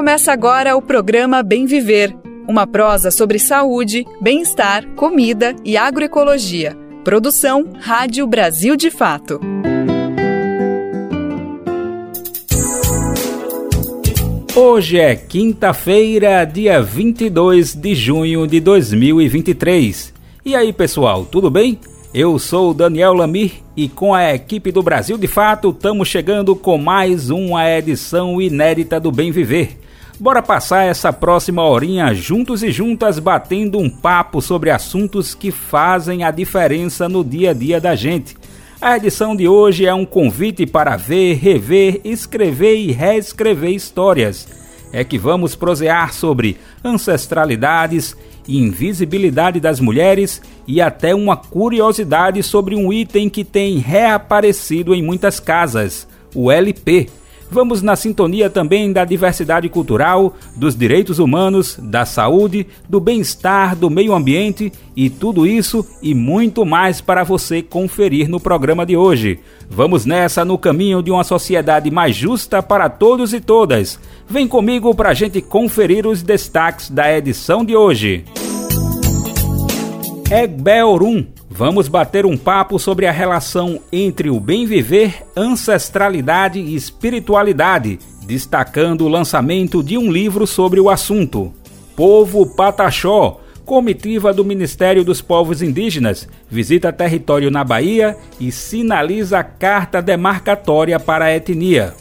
Começa agora o programa Bem Viver, uma prosa sobre saúde, bem-estar, comida e agroecologia. Produção Rádio Brasil de Fato. Hoje é quinta-feira, dia 22 de junho de 2023. E aí, pessoal, tudo bem? Eu sou Daniel Lamir e com a equipe do Brasil de Fato estamos chegando com mais uma edição inédita do Bem Viver. Bora passar essa próxima horinha juntos e juntas batendo um papo sobre assuntos que fazem a diferença no dia a dia da gente. A edição de hoje é um convite para ver, rever, escrever e reescrever histórias. É que vamos prosear sobre ancestralidades, invisibilidade das mulheres e até uma curiosidade sobre um item que tem reaparecido em muitas casas, o LP. Vamos na sintonia também da diversidade cultural, dos direitos humanos, da saúde, do bem-estar, do meio ambiente e tudo isso e muito mais para você conferir no programa de hoje. Vamos nessa no caminho de uma sociedade mais justa para todos e todas. Vem comigo para a gente conferir os destaques da edição de hoje. Egbeorum. Vamos bater um papo sobre a relação entre o bem viver, ancestralidade e espiritualidade, destacando o lançamento de um livro sobre o assunto. Povo Pataxó, comitiva do Ministério dos Povos Indígenas, visita território na Bahia e sinaliza carta demarcatória para a etnia.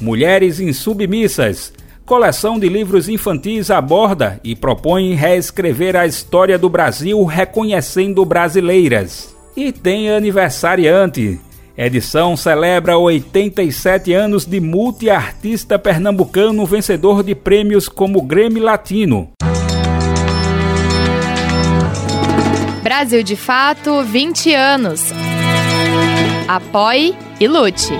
Mulheres insubmissas, coleção de livros infantis aborda e propõe reescrever a história do Brasil reconhecendo brasileiras. E tem aniversariante. Edição celebra 87 anos de multiartista pernambucano vencedor de prêmios como Grêmio Latino. Brasil de Fato 20 anos. Apoie e lute.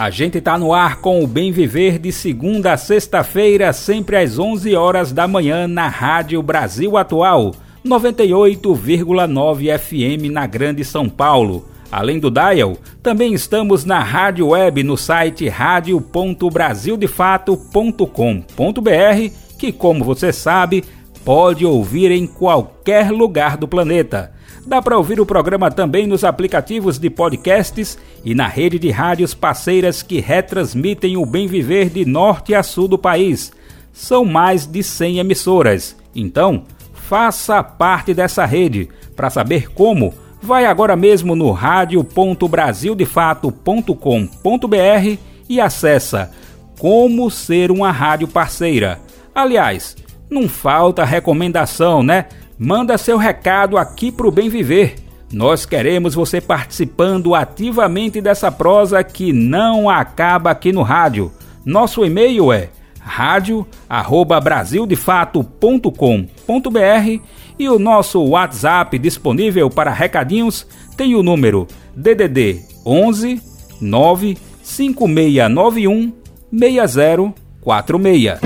A gente está no ar com o Bem Viver de segunda a sexta-feira, sempre às 11 horas da manhã na Rádio Brasil Atual, 98,9 FM na Grande São Paulo. Além do dial, também estamos na rádio web no site radio.brasildefato.com.br, que como você sabe, pode ouvir em qualquer lugar do planeta. Dá para ouvir o programa também nos aplicativos de podcasts e na rede de rádios parceiras que retransmitem o bem viver de norte a sul do país. São mais de 100 emissoras. Então, faça parte dessa rede. Para saber como, vai agora mesmo no radio.brasildefato.com.br e acessa Como Ser uma Rádio Parceira. Aliás, não falta recomendação, né? Manda seu recado aqui pro Bem Viver. Nós queremos você participando ativamente dessa prosa que não acaba aqui no rádio. Nosso e-mail é radio@brasildefato.com.br e o nosso WhatsApp disponível para recadinhos tem o número DDD 11 95691 6046.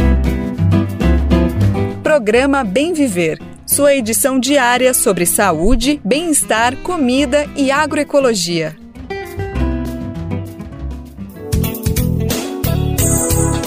Programa Bem Viver sua edição diária sobre saúde, bem-estar, comida e agroecologia.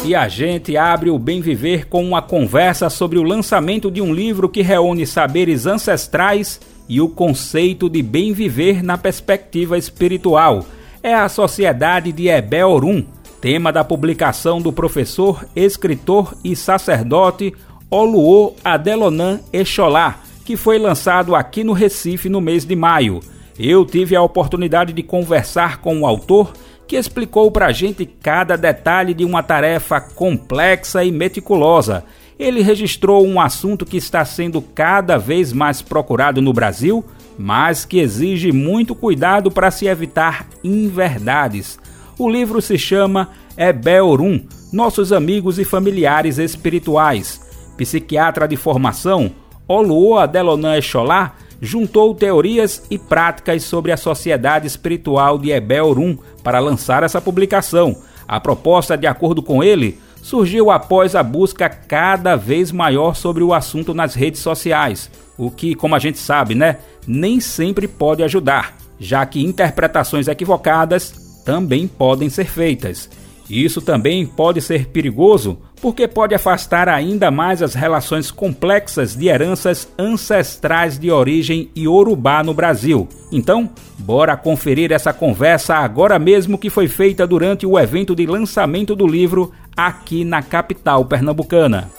E a gente abre o Bem Viver com uma conversa sobre o lançamento de um livro que reúne saberes ancestrais e o conceito de bem viver na perspectiva espiritual. É a Sociedade de Ebel-Orum, tema da publicação do professor, escritor e sacerdote Oluo Adelonan Exolá, que foi lançado aqui no Recife no mês de maio. Eu tive a oportunidade de conversar com o autor que explicou para a gente cada detalhe de uma tarefa complexa e meticulosa. Ele registrou um assunto que está sendo cada vez mais procurado no Brasil, mas que exige muito cuidado para se evitar inverdades. O livro se chama Ebel-Orum, Nossos Amigos e Familiares Espirituais psiquiatra de formação, Oluo Adelonan Echolá juntou teorias e práticas sobre a sociedade espiritual de Ebel-Orum para lançar essa publicação. A proposta, de acordo com ele, surgiu após a busca cada vez maior sobre o assunto nas redes sociais, o que, como a gente sabe, né, nem sempre pode ajudar, já que interpretações equivocadas também podem ser feitas. Isso também pode ser perigoso, porque pode afastar ainda mais as relações complexas de heranças ancestrais de origem iorubá no Brasil. Então, bora conferir essa conversa agora mesmo que foi feita durante o evento de lançamento do livro aqui na capital pernambucana.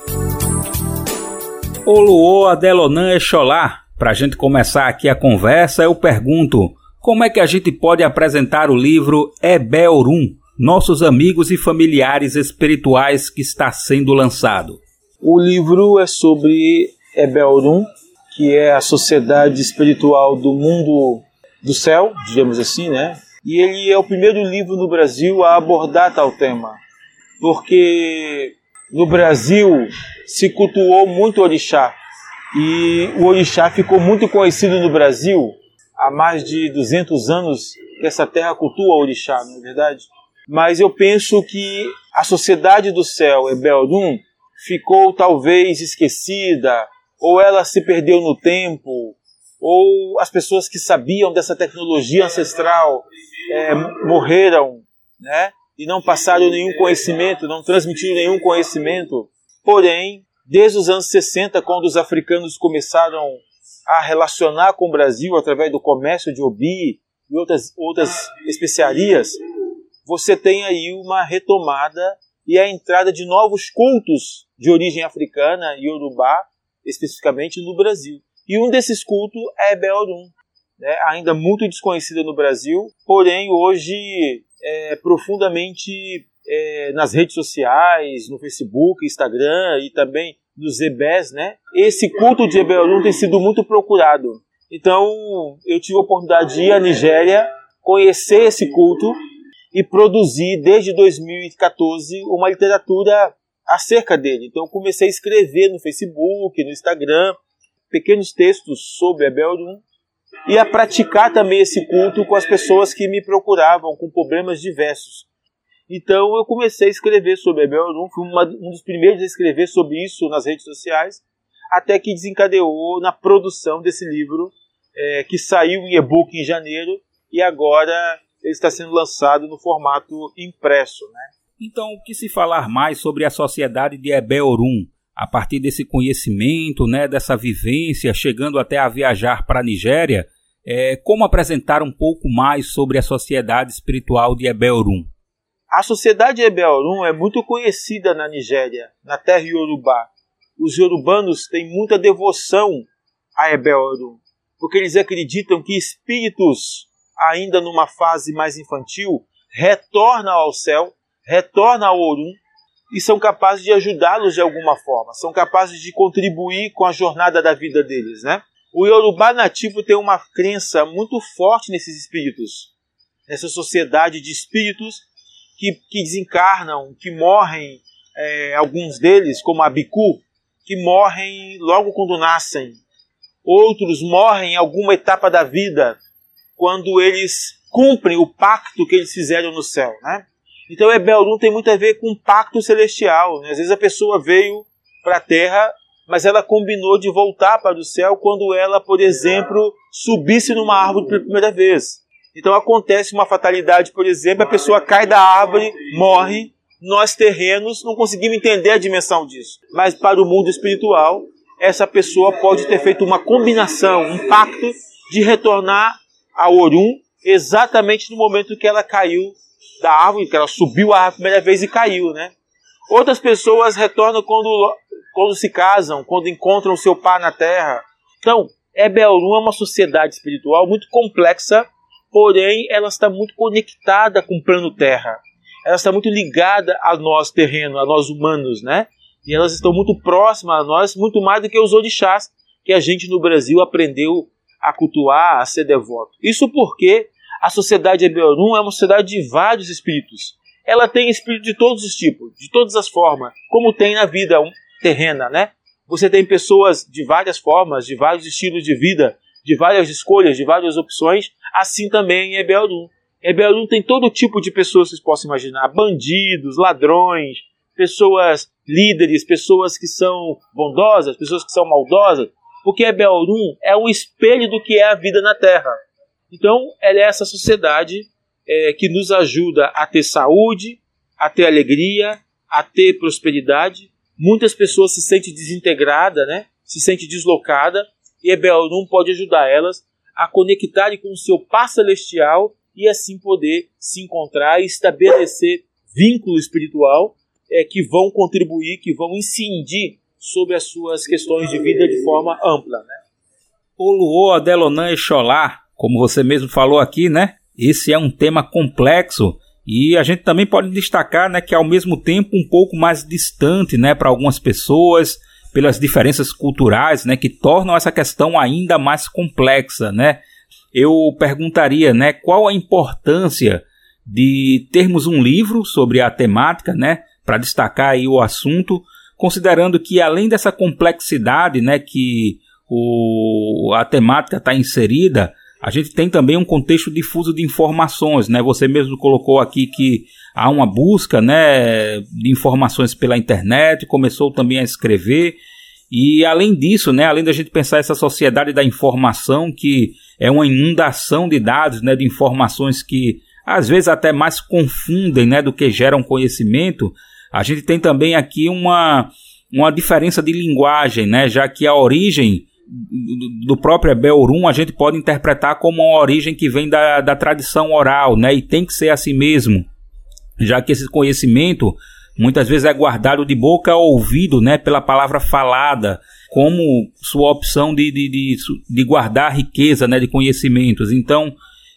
Oluo Adelonan Exolá, para a gente começar aqui a conversa, eu pergunto, como é que a gente pode apresentar o livro Ebelrum, nossos amigos e familiares espirituais que está sendo lançado? O livro é sobre Ebelrum, que é a sociedade espiritual do mundo do céu, digamos assim, né? E ele é o primeiro livro no Brasil a abordar tal tema, porque no Brasil se cultuou muito orixá e o orixá ficou muito conhecido no Brasil há mais de 200 anos que essa terra cultua o orixá, não é verdade? Mas eu penso que a sociedade do céu, Ebeldum, ficou talvez esquecida, ou ela se perdeu no tempo, ou as pessoas que sabiam dessa tecnologia ancestral é, morreram, né? E não passaram nenhum conhecimento, não transmitiram nenhum conhecimento. Porém, desde os anos 60, quando os africanos começaram a relacionar com o Brasil através do comércio de obi e outras, outras especiarias, você tem aí uma retomada e a entrada de novos cultos de origem africana e urubá, especificamente no Brasil. E um desses cultos é Beorum, né, ainda muito desconhecida no Brasil, porém hoje é profundamente é, nas redes sociais, no Facebook, Instagram e também nos EBES, né? Esse culto de Ebeorum tem sido muito procurado. Então, eu tive a oportunidade de ir à Nigéria, conhecer esse culto e produzir desde 2014 uma literatura acerca dele. Então comecei a escrever no Facebook, no Instagram, pequenos textos sobre Abeldum e a praticar também esse culto com as pessoas que me procuravam com problemas diversos. Então eu comecei a escrever sobre Abeldum, fui uma, um dos primeiros a escrever sobre isso nas redes sociais, até que desencadeou na produção desse livro, é, que saiu em e-book em janeiro e agora ele está sendo lançado no formato impresso. Né? Então, o que se falar mais sobre a sociedade de Ebeorum, a partir desse conhecimento, né, dessa vivência, chegando até a viajar para a Nigéria, é, como apresentar um pouco mais sobre a sociedade espiritual de Ebeorum? A sociedade de Ebeorum é muito conhecida na Nigéria, na terra Yorubá. Os yorubanos têm muita devoção a Ebeorum, porque eles acreditam que espíritos ainda numa fase mais infantil, retorna ao céu, retorna ao Orum e são capazes de ajudá-los de alguma forma, são capazes de contribuir com a jornada da vida deles, né? O Yorubá nativo tem uma crença muito forte nesses espíritos, nessa sociedade de espíritos que, que desencarnam, que morrem, é, alguns deles, como a Biku, que morrem logo quando nascem. Outros morrem em alguma etapa da vida, quando eles cumprem o pacto que eles fizeram no céu, né? Então Ebeldum tem muito a ver com pacto celestial. Né? Às vezes a pessoa veio para a terra, mas ela combinou de voltar para o céu quando ela, por exemplo, subisse numa árvore pela primeira vez. Então acontece uma fatalidade, por exemplo, a pessoa cai da árvore, morre, nós terrenos não conseguimos entender a dimensão disso. Mas para o mundo espiritual, essa pessoa pode ter feito uma combinação, um pacto de retornar a Orum exatamente no momento que ela caiu da árvore, que ela subiu a primeira vez e caiu, né? Outras pessoas retornam quando, quando se casam, quando encontram seu pai na terra. Então, Ebelrum é uma sociedade espiritual muito complexa, porém ela está muito conectada com o plano terra. Ela está muito ligada a nós terreno, a nós humanos, né? E elas estão muito próximas a nós, muito mais do que os orixás que a gente no Brasil aprendeu a cultuar, a ser devoto. Isso porque a sociedade Ebeorum é uma sociedade de vários espíritos. Ela tem espírito de todos os tipos, de todas as formas, como tem na vida terrena, né? Você tem pessoas de várias formas, de vários estilos de vida, de várias escolhas, de várias opções, assim também em Ebeorum. Ebeorum tem todo tipo de pessoas que vocês possam imaginar: bandidos, ladrões, pessoas líderes, pessoas que são bondosas, pessoas que são maldosas, porque Ebelrum é um espelho do que é a vida na Terra. Então, ela é essa sociedade é, que nos ajuda a ter saúde, a ter alegria, a ter prosperidade. Muitas pessoas se sentem desintegradas, né? se sentem deslocadas, e Ebelrum pode ajudar elas a conectarem com o seu Pai Celestial e assim poder se encontrar e estabelecer vínculo espiritual é, que vão contribuir, que vão incidir sobre as suas questões de vida de forma ampla. Né? O Adelonan Exolá, como você mesmo falou aqui, né? Esse é um tema complexo e a gente também pode destacar, né, que ao mesmo tempo um pouco mais distante, né, para algumas pessoas, pelas diferenças culturais, né, que tornam essa questão ainda mais complexa, né? Eu perguntaria, né, qual a importância de termos um livro sobre a temática, né, para destacar aí o assunto, considerando que além dessa complexidade, né, que o, a temática está inserida, a gente tem também um contexto difuso de informações, né? Você mesmo colocou aqui que há uma busca, né, de informações pela internet, começou também a escrever e além disso, né, além da gente pensar essa sociedade da informação que é uma inundação de dados, né, de informações que às vezes até mais confundem, né, do que geram conhecimento, a gente tem também aqui uma uma diferença de linguagem, né, já que a origem do próprio Belrum a gente pode interpretar como uma origem que vem da, da tradição oral, né? E tem que ser assim mesmo, já que esse conhecimento muitas vezes é guardado de boca ao ouvido, né? Pela palavra falada, como sua opção de, de, de, de guardar riqueza, né? De conhecimentos. Então,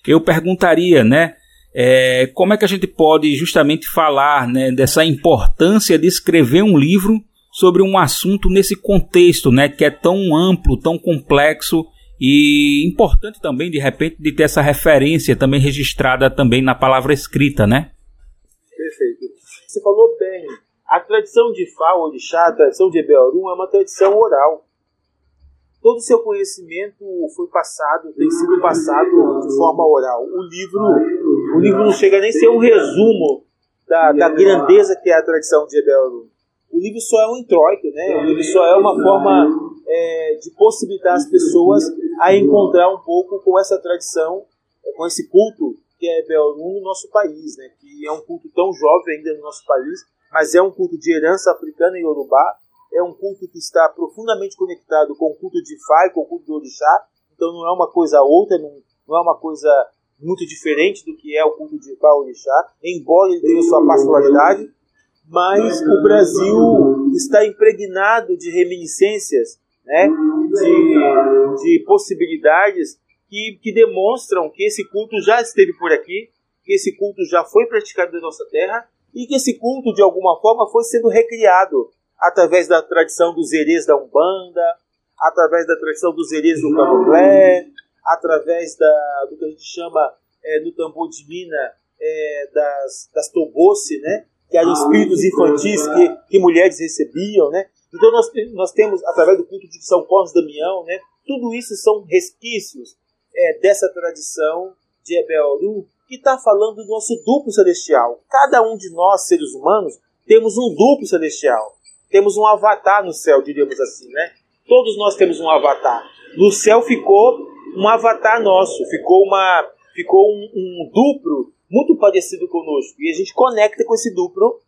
eu perguntaria, né? É, como é que a gente pode justamente falar né, dessa importância de escrever um livro sobre um assunto nesse contexto, né, que é tão amplo, tão complexo e importante também de repente de ter essa referência também registrada também na palavra escrita, né? Perfeito. Você falou bem. A tradição de Fá, Orixá, a tradição de Ebeorum é uma tradição oral. Todo o seu conhecimento foi passado, tem sido passado de forma oral. O livro, o livro não chega nem a ser um resumo da, da grandeza que é a tradição de Ebeorum o livro só é um introito, né? O livro só é uma forma é, de possibilitar as pessoas a encontrar um pouco com essa tradição, é, com esse culto que é Belrum no nosso país, né? Que é um culto tão jovem ainda no nosso país, mas é um culto de herança africana e urubá, é um culto que está profundamente conectado com o culto de e com o culto do Orixá, então não é uma coisa outra, não, não é uma coisa muito diferente do que é o culto de Fá e Orixá, embora ele tenha sua particularidade, mas o Brasil está impregnado de reminiscências, né, de, de possibilidades que, que demonstram que esse culto já esteve por aqui, que esse culto já foi praticado na nossa terra e que esse culto, de alguma forma, foi sendo recriado através da tradição dos herês da Umbanda, através da tradição dos herês do Candomblé, através da, do que a gente chama é, no tambor de mina é, das, das tobosse, né? que eram espíritos infantis que, que mulheres recebiam, né? Então nós, nós temos, através do culto de São Cosme Damião, né? Tudo isso são resquícios é, dessa tradição de Ebel que está falando do nosso duplo celestial. Cada um de nós, seres humanos, temos um duplo celestial. Temos um avatar no céu, diríamos assim, né? Todos nós temos um avatar. No céu ficou um avatar nosso, ficou uma ficou um, um duplo muito parecido conosco. E a gente conecta com esse duplo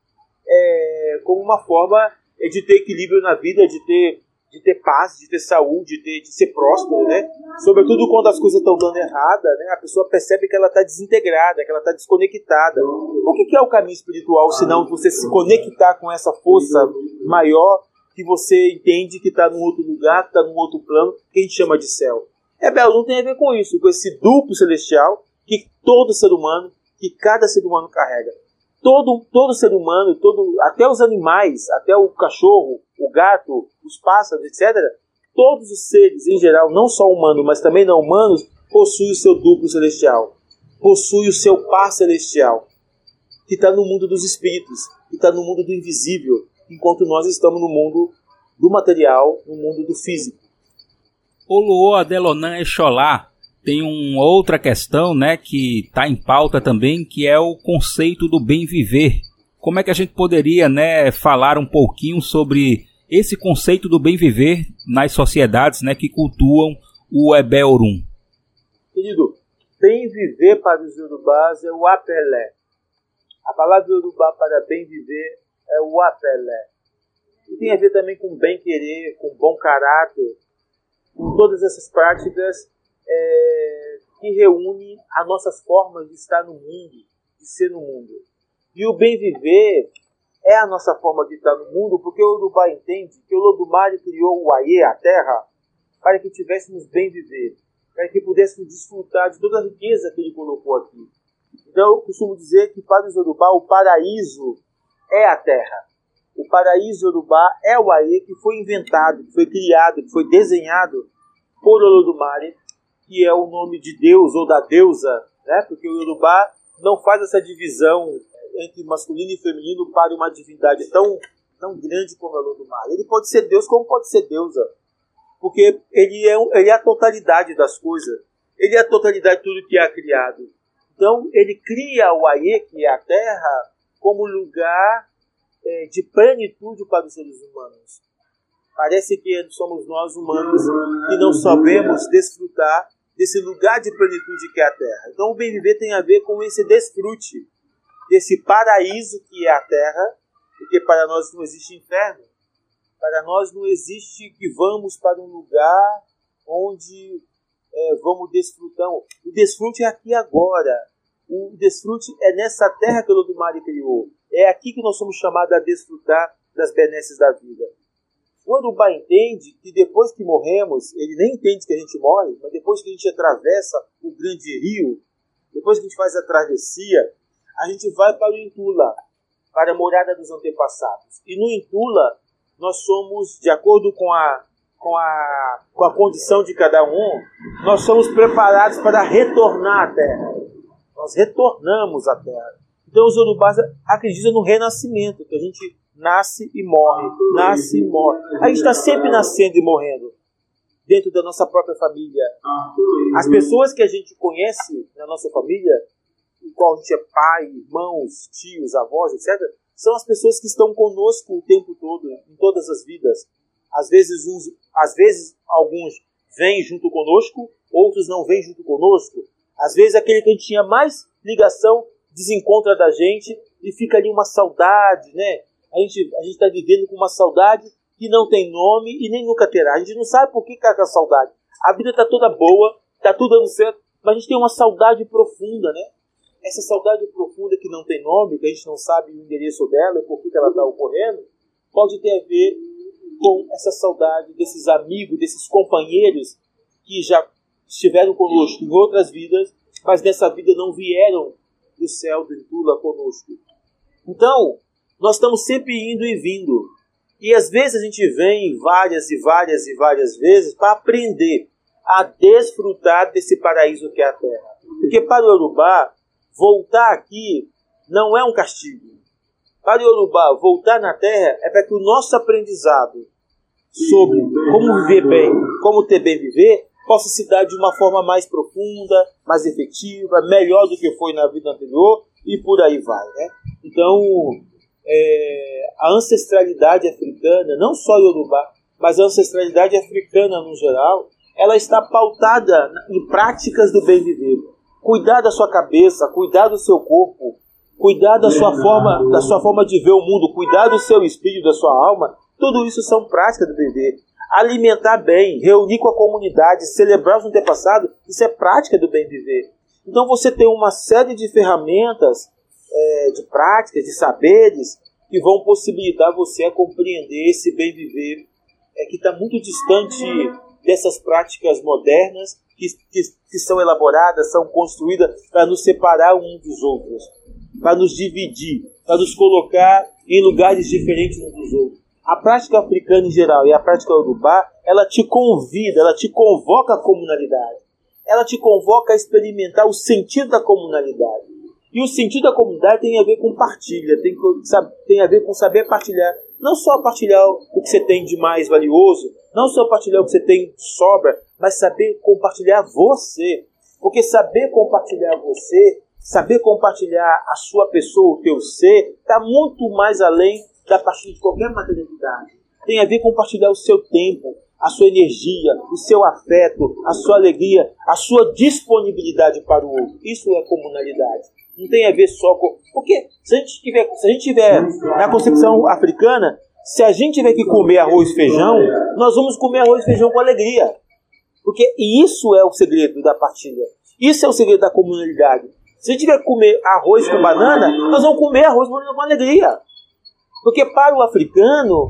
é, como uma forma de ter equilíbrio na vida, de ter, de ter paz, de ter saúde, de, ter, de ser próspero, né? Sobretudo quando as coisas estão dando errada, né? A pessoa percebe que ela está desintegrada, que ela está desconectada. O que, que é o caminho espiritual, senão você se conectar com essa força maior que você entende que está num outro lugar, está num outro plano, que a gente chama de céu? É, Belo, tem a ver com isso, com esse duplo celestial que todo ser humano que cada ser humano carrega. Todo, todo ser humano, todo, até os animais, até o cachorro, o gato, os pássaros, etc., todos os seres em geral, não só humanos, mas também não humanos, possuem o seu duplo celestial, possuem o seu par celestial, que está no mundo dos espíritos, que está no mundo do invisível, enquanto nós estamos no mundo do material, no mundo do físico. O Luo Adelonan Exolá tem uma outra questão, né, que está em pauta também, que é o conceito do bem viver. Como é que a gente poderia, né, falar um pouquinho sobre esse conceito do bem viver nas sociedades, né, que cultuam o Ebelrum? Querido, bem viver para os urubás é o apelé. A palavra urubá para bem viver é o apelé. E tem a ver também com bem querer, com bom caráter, com todas essas práticas é, que reúnem as nossas formas de estar no mundo, de ser no mundo. E o bem viver é a nossa forma de estar no mundo, porque o Urubá entende que o Lodumare criou o Aie, a terra, para que tivéssemos bem viver, para que pudéssemos desfrutar de toda a riqueza que ele colocou aqui. Então eu costumo dizer que para os Urubá o paraíso é a terra. O paraíso Urubá é o Aie que foi inventado, que foi criado, que foi desenhado por Olodumare, que é o nome de Deus ou da deusa, né? porque o Urubá não faz essa divisão entre masculino e feminino para uma divindade tão, tão grande como do mar. Ele pode ser Deus como pode ser deusa. Porque ele é, ele é a totalidade das coisas. Ele é a totalidade de tudo que é criado. Então, ele cria o Aie, que é a Terra, como lugar é, de plenitude para os seres humanos. Parece que somos nós humanos que não sabemos desfrutar desse lugar de plenitude que é a Terra. Então, o bem viver tem a ver com esse desfrute desse paraíso que é a terra, porque para nós não existe inferno. Para nós não existe que vamos para um lugar onde é, vamos desfrutar. O desfrute é aqui agora. O desfrute é nessa terra que o Lodumare criou. É aqui que nós somos chamados a desfrutar das benesses da vida. Quando o Pai entende que depois que morremos, ele nem entende que a gente morre, mas depois que a gente atravessa o grande rio, depois que a gente faz a travessia, a gente vai para o Intula, para a morada dos antepassados. E no Intula, nós somos, de acordo com a, com a, com a condição de cada um, nós somos preparados para retornar à Terra. Nós retornamos à Terra. Então os urubás acreditam no renascimento, que a gente nasce e morre, nasce e morre. A gente está sempre nascendo e morrendo dentro da nossa própria família. As pessoas que a gente conhece na nossa família em qual a gente é pai, irmãos, tios, avós, etc., são as pessoas que estão conosco o tempo todo, em todas as vidas. Às vezes, uns, às vezes alguns vêm junto conosco, outros não vêm junto conosco. Às vezes aquele que a gente tinha mais ligação desencontra da gente e fica ali uma saudade, né? A gente a está vivendo com uma saudade que não tem nome e nem nunca terá. A gente não sabe por que com a saudade. A vida está toda boa, está tudo dando certo, mas a gente tem uma saudade profunda, né? essa saudade profunda que não tem nome, que a gente não sabe o endereço dela e por que ela está ocorrendo, pode ter a ver com essa saudade desses amigos, desses companheiros que já estiveram conosco em outras vidas, mas nessa vida não vieram do céu do Tula conosco. Então, nós estamos sempre indo e vindo. E às vezes a gente vem várias e várias e várias vezes para aprender a desfrutar desse paraíso que é a Terra. Porque para o Urubá, voltar aqui não é um castigo. Para Yorubá, voltar na Terra é para que o nosso aprendizado sobre como viver bem, como ter bem viver, possa se dar de uma forma mais profunda, mais efetiva, melhor do que foi na vida anterior e por aí vai. Né? Então, é, a ancestralidade africana, não só Yorubá, mas a ancestralidade africana no geral, ela está pautada em práticas do bem viver cuidar da sua cabeça, cuidar do seu corpo, cuidar da sua forma, da sua forma de ver o mundo, cuidar do seu espírito, da sua alma, tudo isso são práticas do bebê. Alimentar bem, reunir com a comunidade, celebrar os antepassados, isso é prática do bem viver. Então você tem uma série de ferramentas, é, de práticas, de saberes que vão possibilitar você a compreender esse bem viver é, que está muito distante dessas práticas modernas que, que, que são elaboradas, são construídas para nos separar um dos outros, para nos dividir, para nos colocar em lugares diferentes uns dos outros. A prática africana em geral e a prática urubá, ela te convida, ela te convoca à comunalidade. Ela te convoca a experimentar o sentido da comunalidade. E o sentido da comunidade tem a ver com partilha, tem, tem a ver com saber partilhar. Não só partilhar o que você tem de mais valioso, não só partilhar o que você tem sobra, mas saber compartilhar você. Porque saber compartilhar você, saber compartilhar a sua pessoa, o teu ser, está muito mais além da partilha de qualquer materialidade. Tem a ver com compartilhar o seu tempo, a sua energia, o seu afeto, a sua alegria, a sua disponibilidade para o outro. Isso é comunalidade. Não tem a ver só com. Porque se a gente tiver, se a gente tiver na concepção africana, se a gente tiver que comer arroz e feijão, nós vamos comer arroz e feijão com alegria. Porque isso é o segredo da partilha. Isso é o segredo da comunalidade. Se a gente tiver que comer arroz com banana, nós vamos comer arroz com alegria. Porque para o africano,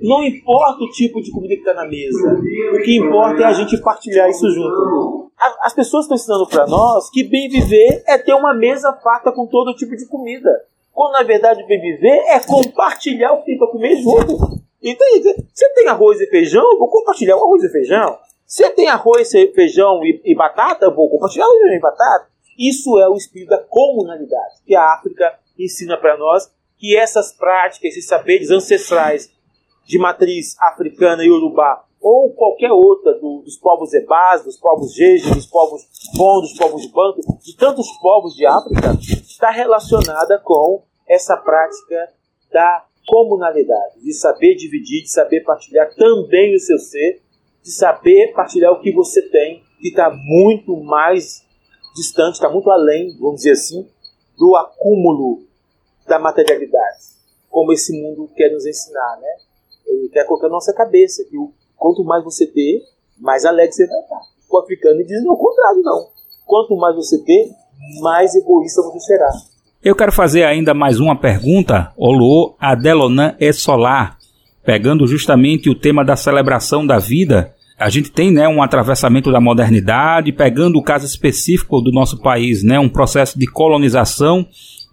não importa o tipo de comida que está na mesa. O que importa é a gente partilhar isso junto. As pessoas estão ensinando para nós que bem viver é ter uma mesa farta com todo tipo de comida. Quando na verdade bem viver é compartilhar o que tem para comer junto. Então, você tem arroz e feijão, vou compartilhar o arroz e feijão. Você tem arroz, feijão e, e batata, vou compartilhar arroz, feijão e batata. Isso é o espírito da comunalidade que a África ensina para nós que essas práticas, esses saberes ancestrais de matriz africana e urubá, ou qualquer outra do, dos povos ebás, dos povos jeje, dos povos bon, dos povos banto, de tantos povos de África, está relacionada com essa prática da comunalidade, de saber dividir, de saber partilhar também o seu ser, de saber partilhar o que você tem, que está muito mais distante, está muito além, vamos dizer assim, do acúmulo da materialidade, como esse mundo quer nos ensinar, né? Ele quer colocar na nossa cabeça que quanto mais você ter, mais alegre você vai estar. O africano diz o contrário não. Quanto mais você ter, mais egoísta você será. Eu quero fazer ainda mais uma pergunta, Olô Adelonan e Solar, pegando justamente o tema da celebração da vida. A gente tem né, um atravessamento da modernidade, pegando o caso específico do nosso país, né, um processo de colonização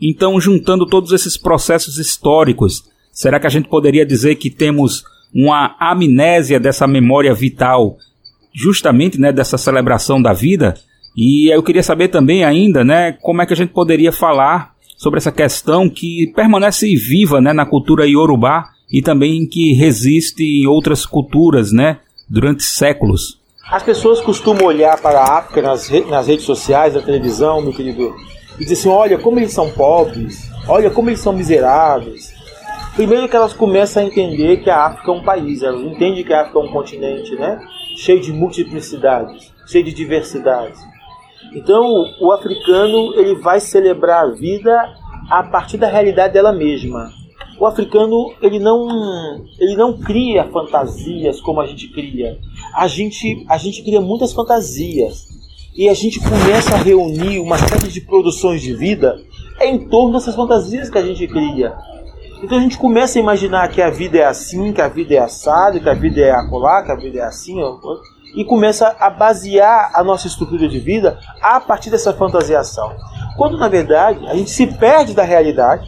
então, juntando todos esses processos históricos, será que a gente poderia dizer que temos uma amnésia dessa memória vital, justamente né, dessa celebração da vida? E eu queria saber também ainda, né, como é que a gente poderia falar sobre essa questão que permanece viva, né, na cultura iorubá e também que resiste em outras culturas, né, durante séculos. As pessoas costumam olhar para a África nas, re nas redes sociais, na televisão, meu querido e dizer assim: olha como eles são pobres, olha como eles são miseráveis. Primeiro que elas começam a entender que a África é um país, elas entendem que a África é um continente, né? Cheio de multiplicidades, cheio de diversidades. Então, o africano ele vai celebrar a vida a partir da realidade dela mesma. O africano ele não ele não cria fantasias como a gente cria. A gente a gente cria muitas fantasias e a gente começa a reunir uma série de produções de vida em torno dessas fantasias que a gente cria. Então a gente começa a imaginar que a vida é assim, que a vida é assada, que a vida é acolá, que a vida é assim, e começa a basear a nossa estrutura de vida a partir dessa fantasiação. Quando na verdade a gente se perde da realidade,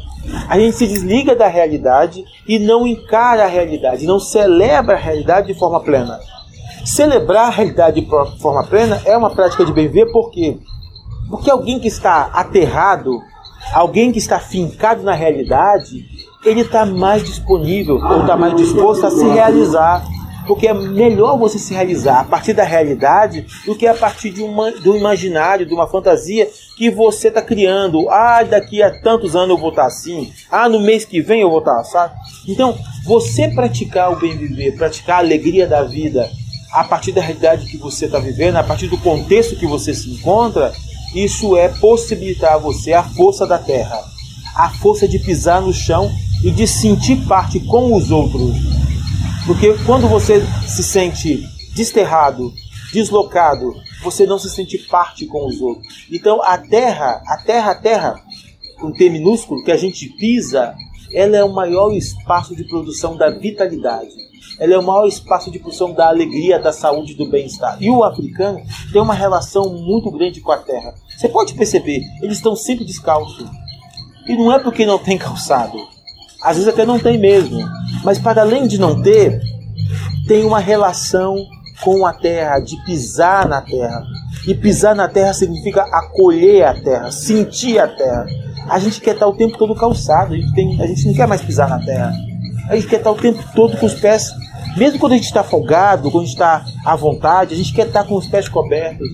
a gente se desliga da realidade e não encara a realidade, não celebra a realidade de forma plena. Celebrar a realidade de forma plena é uma prática de bem ver, por quê? Porque alguém que está aterrado, alguém que está fincado na realidade, ele está mais disponível ou está mais disposto a se realizar. Porque é melhor você se realizar a partir da realidade do que a partir de, uma, um imaginário, de uma fantasia que você está criando. Ah, daqui a tantos anos eu vou estar assim. Ah, no mês que vem eu vou estar assim. Então, você praticar o bem viver, praticar a alegria da vida, a partir da realidade que você está vivendo, a partir do contexto que você se encontra, isso é possibilitar a você a força da terra, a força de pisar no chão e de sentir parte com os outros. Porque quando você se sente desterrado, deslocado, você não se sente parte com os outros. Então a terra, a terra, a terra, com T minúsculo, que a gente pisa, ela é o maior espaço de produção da vitalidade ela é o maior espaço de produção da alegria, da saúde, do bem-estar. E o africano tem uma relação muito grande com a terra. Você pode perceber, eles estão sempre descalços. E não é porque não tem calçado. Às vezes até não tem mesmo. Mas para além de não ter, tem uma relação com a terra, de pisar na terra. E pisar na terra significa acolher a terra, sentir a terra. A gente quer estar o tempo todo calçado, a gente, tem, a gente não quer mais pisar na terra. A gente quer estar o tempo todo com os pés mesmo quando a gente está folgado, quando a gente está à vontade, a gente quer estar com os pés cobertos.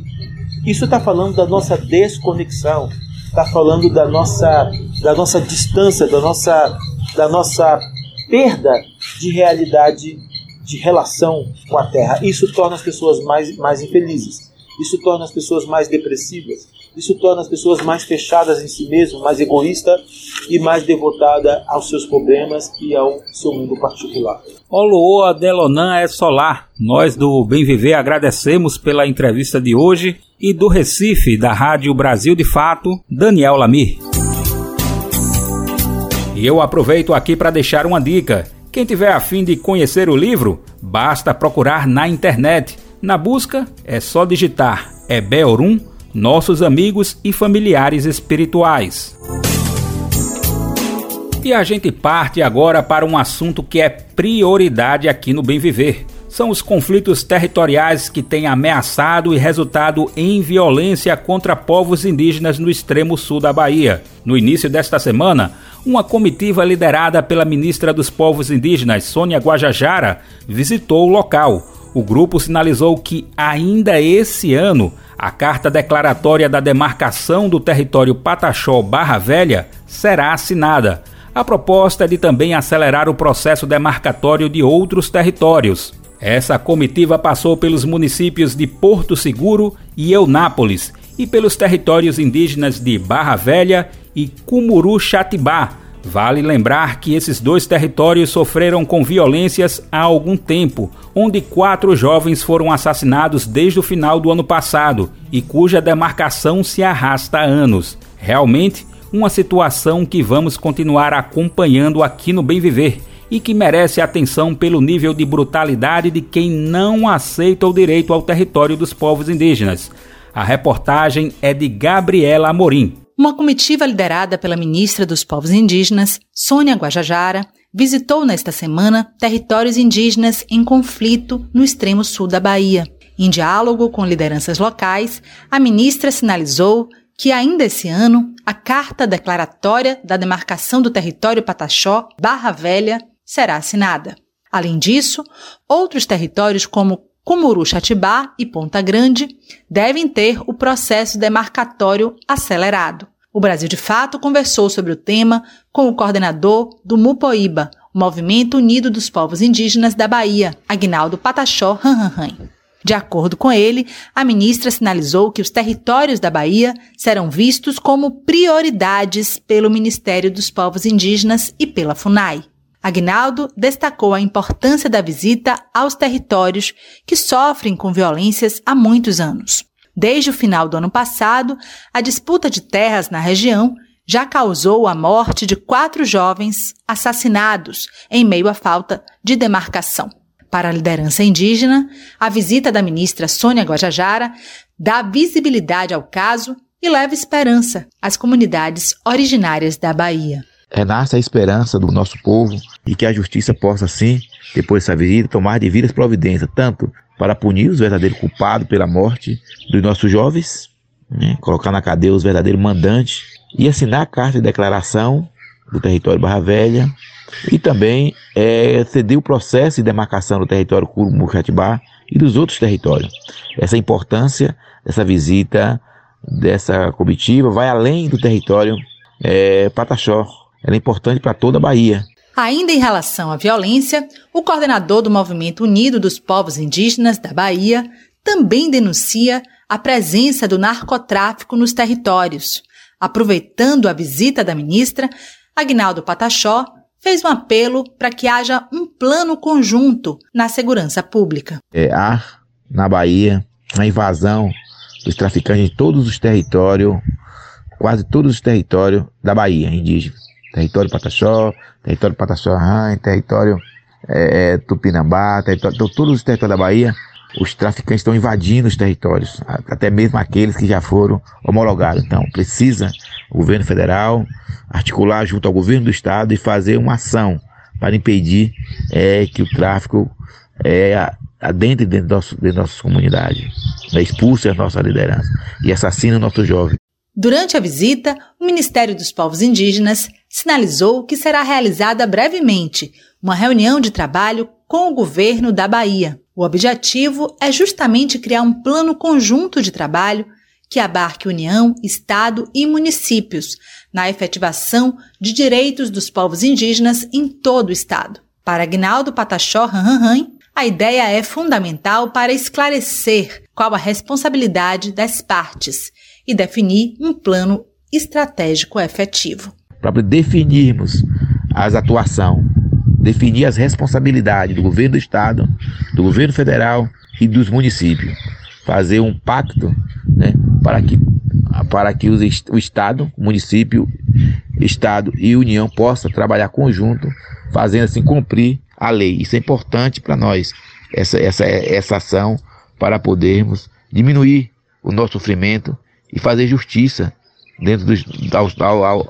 Isso está falando da nossa desconexão, está falando da nossa, da nossa distância, da nossa, da nossa perda de realidade de relação com a terra. Isso torna as pessoas mais, mais infelizes. Isso torna as pessoas mais depressivas. Isso torna as pessoas mais fechadas em si mesmas, mais egoístas e mais devotadas aos seus problemas e ao seu mundo particular. Oloa Delonan é solar. Nós do Bem Viver agradecemos pela entrevista de hoje e do Recife, da Rádio Brasil de Fato, Daniel Lamir. E eu aproveito aqui para deixar uma dica. Quem tiver afim de conhecer o livro, basta procurar na internet. Na busca é só digitar Ebeorum nossos amigos e familiares espirituais. E a gente parte agora para um assunto que é prioridade aqui no Bem Viver. São os conflitos territoriais que têm ameaçado e resultado em violência contra povos indígenas no extremo sul da Bahia. No início desta semana, uma comitiva liderada pela ministra dos Povos Indígenas, Sônia Guajajara, visitou o local. O grupo sinalizou que ainda esse ano a carta declaratória da demarcação do território Pataxó-Barra Velha será assinada. A proposta é de também acelerar o processo demarcatório de outros territórios. Essa comitiva passou pelos municípios de Porto Seguro e Eunápolis e pelos territórios indígenas de Barra Velha e Cumuru-Xatibá, Vale lembrar que esses dois territórios sofreram com violências há algum tempo, onde quatro jovens foram assassinados desde o final do ano passado e cuja demarcação se arrasta há anos. Realmente, uma situação que vamos continuar acompanhando aqui no Bem Viver e que merece atenção pelo nível de brutalidade de quem não aceita o direito ao território dos povos indígenas. A reportagem é de Gabriela Amorim. Uma comitiva liderada pela ministra dos Povos Indígenas, Sônia Guajajara, visitou nesta semana territórios indígenas em conflito no extremo sul da Bahia. Em diálogo com lideranças locais, a ministra sinalizou que ainda esse ano a carta declaratória da demarcação do território Pataxó, Barra Velha, será assinada. Além disso, outros territórios como Cumuru Xatibá e Ponta Grande devem ter o processo demarcatório acelerado. O Brasil de Fato conversou sobre o tema com o coordenador do Mupoíba, Movimento Unido dos Povos Indígenas da Bahia, Agnaldo Pataxó Hanhanhan. De acordo com ele, a ministra sinalizou que os territórios da Bahia serão vistos como prioridades pelo Ministério dos Povos Indígenas e pela FUNAI. Agnaldo destacou a importância da visita aos territórios que sofrem com violências há muitos anos. Desde o final do ano passado, a disputa de terras na região já causou a morte de quatro jovens assassinados em meio à falta de demarcação. Para a liderança indígena, a visita da ministra Sônia Guajajara dá visibilidade ao caso e leva esperança às comunidades originárias da Bahia renasce a esperança do nosso povo e que a justiça possa, sim, depois dessa visita, tomar devidas providências, tanto para punir os verdadeiros culpados pela morte dos nossos jovens, né, colocar na cadeia os verdadeiros mandantes e assinar a carta de declaração do território Barra Velha e também é, ceder o processo de demarcação do território Curumu-Xatibá e dos outros territórios. Essa importância dessa visita, dessa comitiva, vai além do território é, Pataxó, ela é importante para toda a Bahia. Ainda em relação à violência, o coordenador do Movimento Unido dos Povos Indígenas da Bahia também denuncia a presença do narcotráfico nos territórios. Aproveitando a visita da ministra, Agnaldo Pataxó fez um apelo para que haja um plano conjunto na segurança pública. É, há na Bahia a invasão dos traficantes em todos os territórios, quase todos os territórios da Bahia indígena território Pataxó, território Pataxó Arran, território é, Tupinambá, território, então, todos os territórios da Bahia, os traficantes estão invadindo os territórios, até mesmo aqueles que já foram homologados. Então, precisa o governo federal articular junto ao governo do estado e fazer uma ação para impedir é, que o tráfico é, adentre dentro, de nosso, dentro nossas comunidades, né, expulse a nossa liderança e assassine o nosso jovem. Durante a visita, o Ministério dos Povos Indígenas sinalizou que será realizada brevemente uma reunião de trabalho com o governo da Bahia. O objetivo é justamente criar um plano conjunto de trabalho que abarque União, Estado e municípios na efetivação de direitos dos povos indígenas em todo o Estado. Para Agnaldo Pataxó Ranranhan, A ideia é fundamental para esclarecer qual a responsabilidade das partes e definir um plano estratégico efetivo. Para definirmos as atuações, definir as responsabilidades do governo do estado, do governo federal e dos municípios, fazer um pacto né, para que para que o estado, município, estado e união possam trabalhar conjunto, fazendo assim cumprir a lei. Isso é importante para nós, essa, essa, essa ação, para podermos diminuir o nosso sofrimento e fazer justiça dentro dos, aos,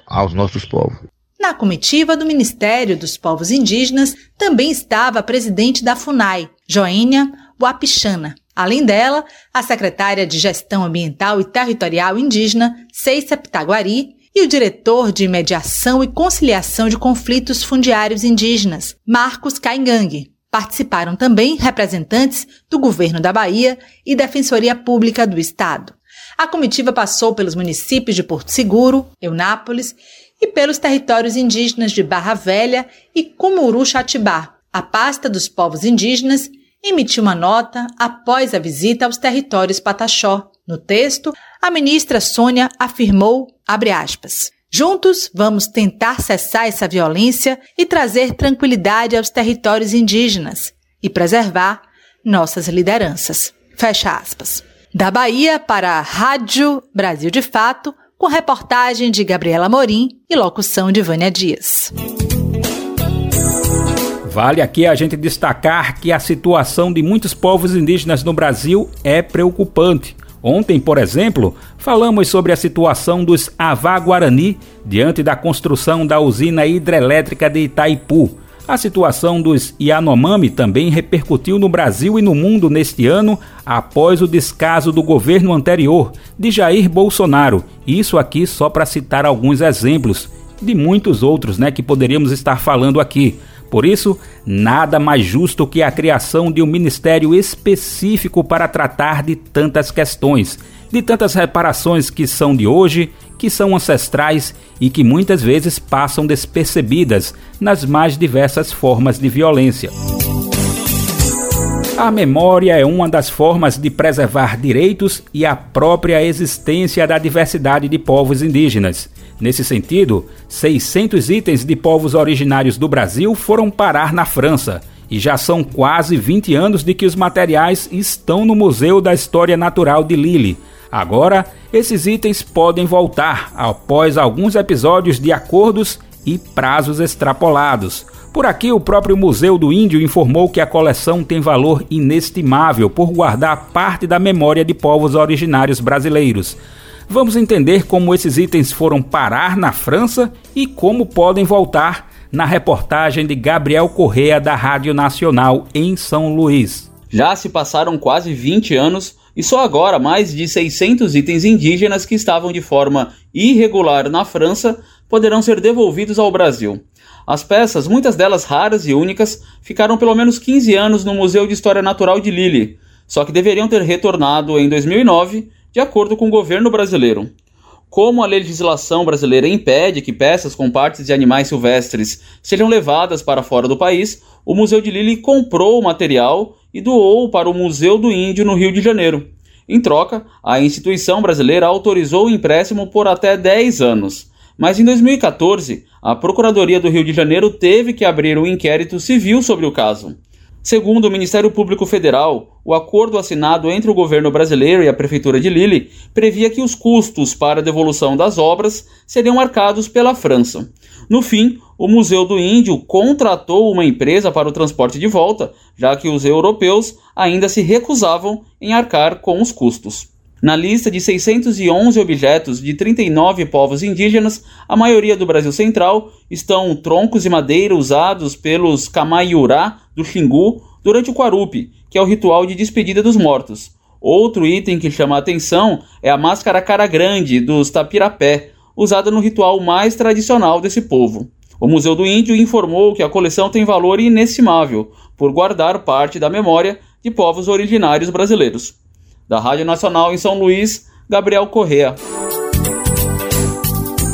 aos, nossos povos. Na comitiva do Ministério dos Povos Indígenas também estava a presidente da FUNAI, Joênia Wapichana. Além dela, a secretária de Gestão Ambiental e Territorial Indígena, Ceissa Pitaguari, e o diretor de Mediação e Conciliação de Conflitos Fundiários Indígenas, Marcos Caingangue. Participaram também representantes do governo da Bahia e Defensoria Pública do Estado. A comitiva passou pelos municípios de Porto Seguro, Eunápolis e pelos territórios indígenas de Barra Velha e Cumuru-Xatibá. A pasta dos povos indígenas emitiu uma nota após a visita aos territórios Pataxó. No texto, a ministra Sônia afirmou, aspas, Juntos, vamos tentar cessar essa violência e trazer tranquilidade aos territórios indígenas e preservar nossas lideranças. Fecha aspas. Da Bahia para a Rádio Brasil de Fato, com reportagem de Gabriela Morim e locução de Vânia Dias. Vale aqui a gente destacar que a situação de muitos povos indígenas no Brasil é preocupante. Ontem, por exemplo, falamos sobre a situação dos Avá Guarani diante da construção da usina hidrelétrica de Itaipu. A situação dos Yanomami também repercutiu no Brasil e no mundo neste ano após o descaso do governo anterior, de Jair Bolsonaro. Isso aqui só para citar alguns exemplos de muitos outros, né, que poderíamos estar falando aqui. Por isso, nada mais justo que a criação de um ministério específico para tratar de tantas questões, de tantas reparações que são de hoje, que são ancestrais e que muitas vezes passam despercebidas nas mais diversas formas de violência. A memória é uma das formas de preservar direitos e a própria existência da diversidade de povos indígenas. Nesse sentido, 600 itens de povos originários do Brasil foram parar na França. E já são quase 20 anos de que os materiais estão no Museu da História Natural de Lille. Agora, esses itens podem voltar após alguns episódios de acordos e prazos extrapolados. Por aqui, o próprio Museu do Índio informou que a coleção tem valor inestimável por guardar parte da memória de povos originários brasileiros. Vamos entender como esses itens foram parar na França e como podem voltar na reportagem de Gabriel Correa da Rádio Nacional em São Luís. Já se passaram quase 20 anos e só agora mais de 600 itens indígenas que estavam de forma irregular na França poderão ser devolvidos ao Brasil. As peças, muitas delas raras e únicas, ficaram pelo menos 15 anos no Museu de História Natural de Lille, só que deveriam ter retornado em 2009 de acordo com o governo brasileiro. Como a legislação brasileira impede que peças com partes de animais silvestres sejam levadas para fora do país, o Museu de Lille comprou o material e doou para o Museu do Índio no Rio de Janeiro. Em troca, a instituição brasileira autorizou o empréstimo por até 10 anos. Mas em 2014, a Procuradoria do Rio de Janeiro teve que abrir um inquérito civil sobre o caso. Segundo o Ministério Público Federal, o acordo assinado entre o governo brasileiro e a Prefeitura de Lille previa que os custos para a devolução das obras seriam arcados pela França. No fim, o Museu do Índio contratou uma empresa para o transporte de volta, já que os europeus ainda se recusavam em arcar com os custos. Na lista de 611 objetos de 39 povos indígenas, a maioria do Brasil Central, estão troncos de madeira usados pelos Kamaiurá do Xingu durante o Quarupi, que é o ritual de despedida dos mortos. Outro item que chama a atenção é a máscara cara grande dos Tapirapé, usada no ritual mais tradicional desse povo. O Museu do Índio informou que a coleção tem valor inestimável por guardar parte da memória de povos originários brasileiros. Da Rádio Nacional em São Luís, Gabriel Correa.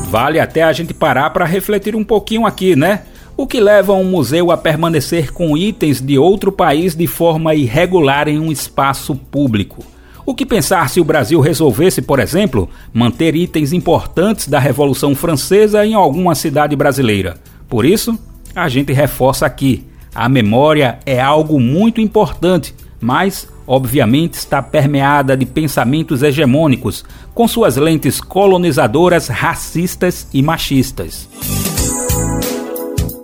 Vale até a gente parar para refletir um pouquinho aqui, né? O que leva um museu a permanecer com itens de outro país de forma irregular em um espaço público? O que pensar se o Brasil resolvesse, por exemplo, manter itens importantes da Revolução Francesa em alguma cidade brasileira? Por isso, a gente reforça aqui: a memória é algo muito importante, mas obviamente está permeada de pensamentos hegemônicos, com suas lentes colonizadoras, racistas e machistas.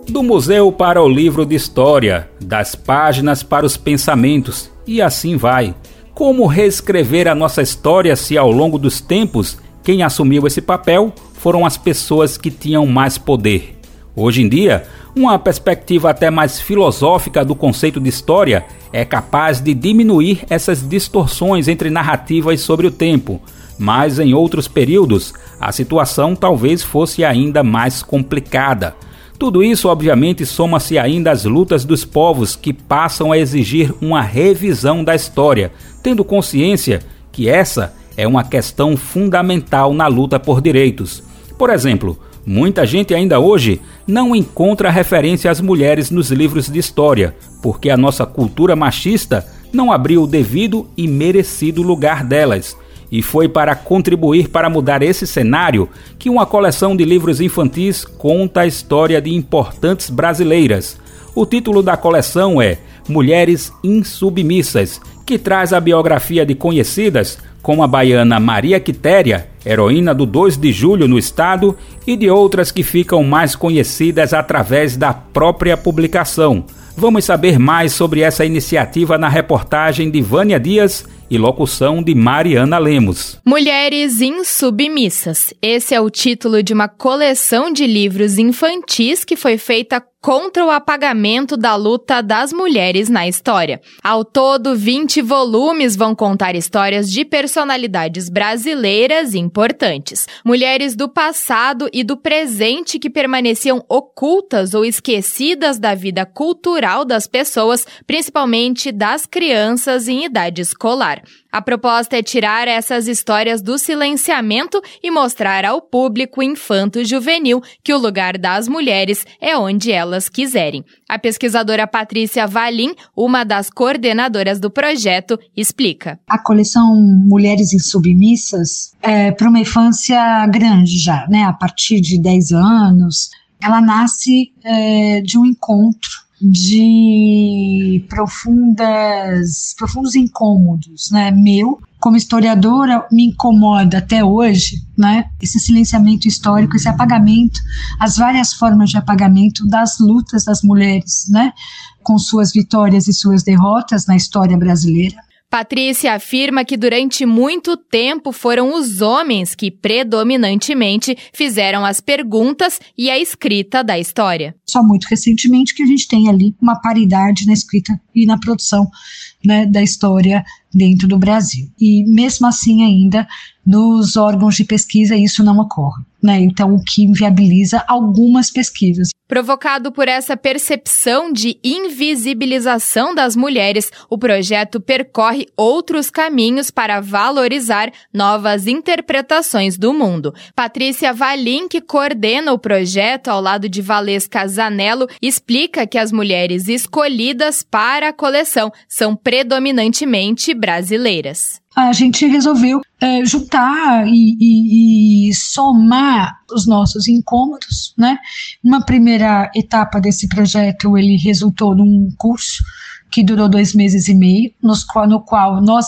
Do museu para o livro de história, das páginas para os pensamentos, e assim vai. Como reescrever a nossa história se ao longo dos tempos quem assumiu esse papel foram as pessoas que tinham mais poder? Hoje em dia, uma perspectiva até mais filosófica do conceito de história é capaz de diminuir essas distorções entre narrativas sobre o tempo, mas em outros períodos a situação talvez fosse ainda mais complicada. Tudo isso, obviamente, soma-se ainda às lutas dos povos que passam a exigir uma revisão da história, tendo consciência que essa é uma questão fundamental na luta por direitos. Por exemplo, muita gente ainda hoje não encontra referência às mulheres nos livros de história, porque a nossa cultura machista não abriu o devido e merecido lugar delas e foi para contribuir para mudar esse cenário que uma coleção de livros infantis conta a história de importantes brasileiras. O título da coleção é Mulheres Insubmissas, que traz a biografia de conhecidas como a baiana Maria Quitéria, heroína do 2 de julho no estado, e de outras que ficam mais conhecidas através da própria publicação. Vamos saber mais sobre essa iniciativa na reportagem de Vânia Dias e locução de Mariana Lemos. Mulheres Insubmissas. Esse é o título de uma coleção de livros infantis que foi feita contra o apagamento da luta das mulheres na história. Ao todo, 20 volumes vão contar histórias de personalidades brasileiras importantes, mulheres do passado e do presente que permaneciam ocultas ou esquecidas da vida cultural das pessoas, principalmente das crianças em idade escolar. A proposta é tirar essas histórias do silenciamento e mostrar ao público infanto-juvenil que o lugar das mulheres é onde elas quiserem. A pesquisadora Patrícia Valim, uma das coordenadoras do projeto, explica. A coleção Mulheres Insubmissas é para uma infância grande já, né? A partir de 10 anos. Ela nasce é, de um encontro de profundas, profundos incômodos, né? Meu, como historiadora, me incomoda até hoje, né? Esse silenciamento histórico, esse apagamento, as várias formas de apagamento das lutas das mulheres, né? Com suas vitórias e suas derrotas na história brasileira. Patrícia afirma que durante muito tempo foram os homens que predominantemente fizeram as perguntas e a escrita da história. Só muito recentemente que a gente tem ali uma paridade na escrita e na produção né, da história dentro do Brasil. E mesmo assim ainda nos órgãos de pesquisa isso não ocorre. Né? Então, o que inviabiliza algumas pesquisas. Provocado por essa percepção de invisibilização das mulheres, o projeto percorre outros caminhos para valorizar novas interpretações do mundo. Patrícia Valim, que coordena o projeto ao lado de Valesca Zanello, explica que as mulheres escolhidas para a coleção são predominantemente brasileiras a gente resolveu é, juntar e, e, e, somar os nossos incômodos, né? Uma primeira etapa desse projeto, ele resultou num curso que durou dois meses e meio, nos, no qual nós,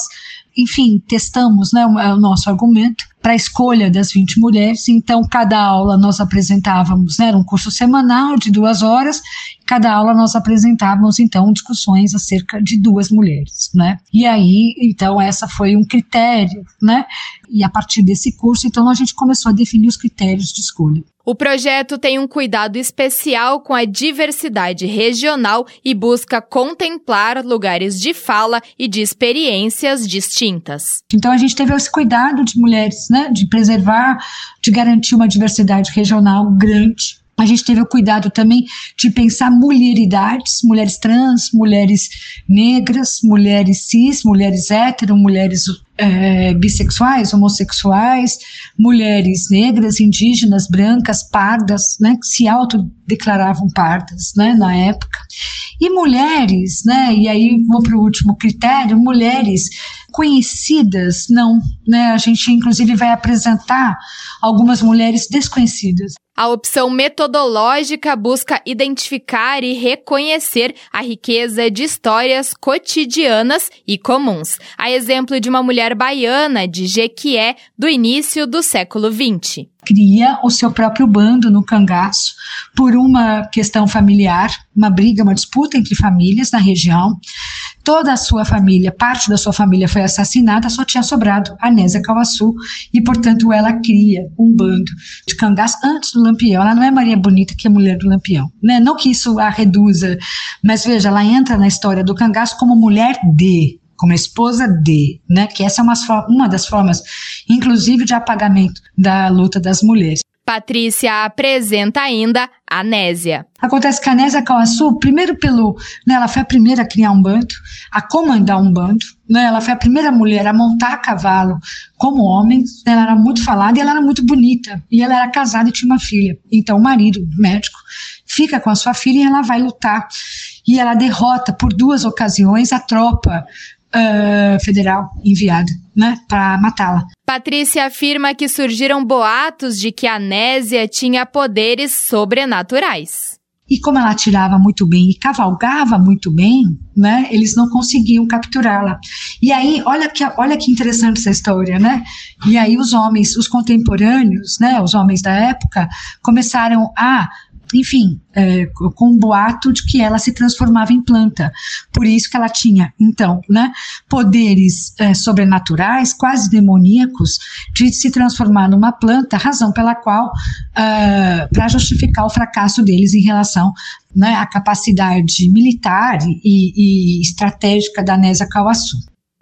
enfim, testamos né, o nosso argumento para a escolha das 20 mulheres. Então, cada aula nós apresentávamos, né, era um curso semanal de duas horas, cada aula nós apresentávamos, então, discussões acerca de duas mulheres, né. E aí, então, essa foi um critério, né, e a partir desse curso, então, a gente começou a definir os critérios de escolha. O projeto tem um cuidado especial com a diversidade regional e busca contemplar lugares de fala e de experiências distintas. Então a gente teve esse cuidado de mulheres, né, de preservar, de garantir uma diversidade regional grande A gente teve o cuidado também de pensar mulheridades, mulheres trans, mulheres negras, mulheres cis, mulheres hétero, mulheres é, bissexuais, homossexuais, mulheres negras, indígenas, brancas, pardas, né, que se autodeclaravam pardas, né, na época. E mulheres, né, e aí vou para o último critério, mulheres conhecidas, não, né, a gente inclusive vai apresentar algumas mulheres desconhecidas. A opção metodológica busca identificar e reconhecer a riqueza de histórias cotidianas e comuns. A exemplo de uma mulher baiana de Jequié do início do século XX. Cria o seu próprio bando no cangaço por uma questão familiar, uma briga, uma disputa entre famílias na região toda a sua família, parte da sua família foi assassinada, só tinha sobrado a Nésia Cauaçu e, portanto, ela cria um bando de cangás antes do Lampião. Ela não é Maria Bonita, que é mulher do Lampião. Né? Não que isso a reduza, mas veja, ela entra na história do cangás como mulher de, como esposa de, né? Que essa é uma, uma das formas, inclusive, de apagamento da luta das mulheres. Patrícia apresenta ainda a Nésia. Acontece que a Nésia Cauaçu, primeiro pelo, né, ela foi a primeira a criar um bando, a comandar um bando, né, ela foi a primeira mulher a montar a cavalo como homem, né, ela era muito falada e ela era muito bonita, e ela era casada e tinha uma filha. Então o marido, médico, fica com a sua filha e ela vai lutar. E ela derrota por duas ocasiões a tropa uh, federal enviada né, para matá-la. Patrícia afirma que surgiram boatos de que a Nésia tinha poderes sobrenaturais. E como ela atirava muito bem e cavalgava muito bem, né, eles não conseguiam capturá-la. E aí, olha que, olha que interessante essa história, né? E aí os homens, os contemporâneos, né, os homens da época, começaram a enfim, é, com um boato de que ela se transformava em planta. Por isso que ela tinha, então, né, poderes é, sobrenaturais, quase demoníacos, de se transformar numa planta, razão pela qual, uh, para justificar o fracasso deles em relação né, à capacidade militar e, e estratégica da Nésia Cauaçu.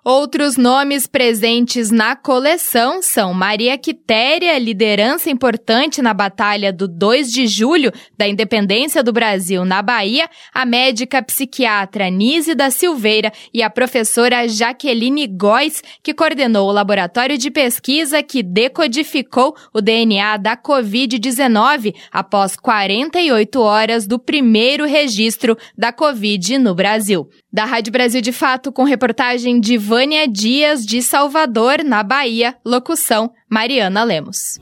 Outros nomes presentes na coleção são Maria Quitéria, liderança importante na batalha do 2 de julho da independência do Brasil na Bahia, a médica psiquiatra Nise da Silveira e a professora Jaqueline Góes, que coordenou o laboratório de pesquisa que decodificou o DNA da Covid-19 após 48 horas do primeiro registro da Covid no Brasil. Da Rádio Brasil de Fato, com reportagem de Vânia Dias, de Salvador, na Bahia. Locução: Mariana Lemos.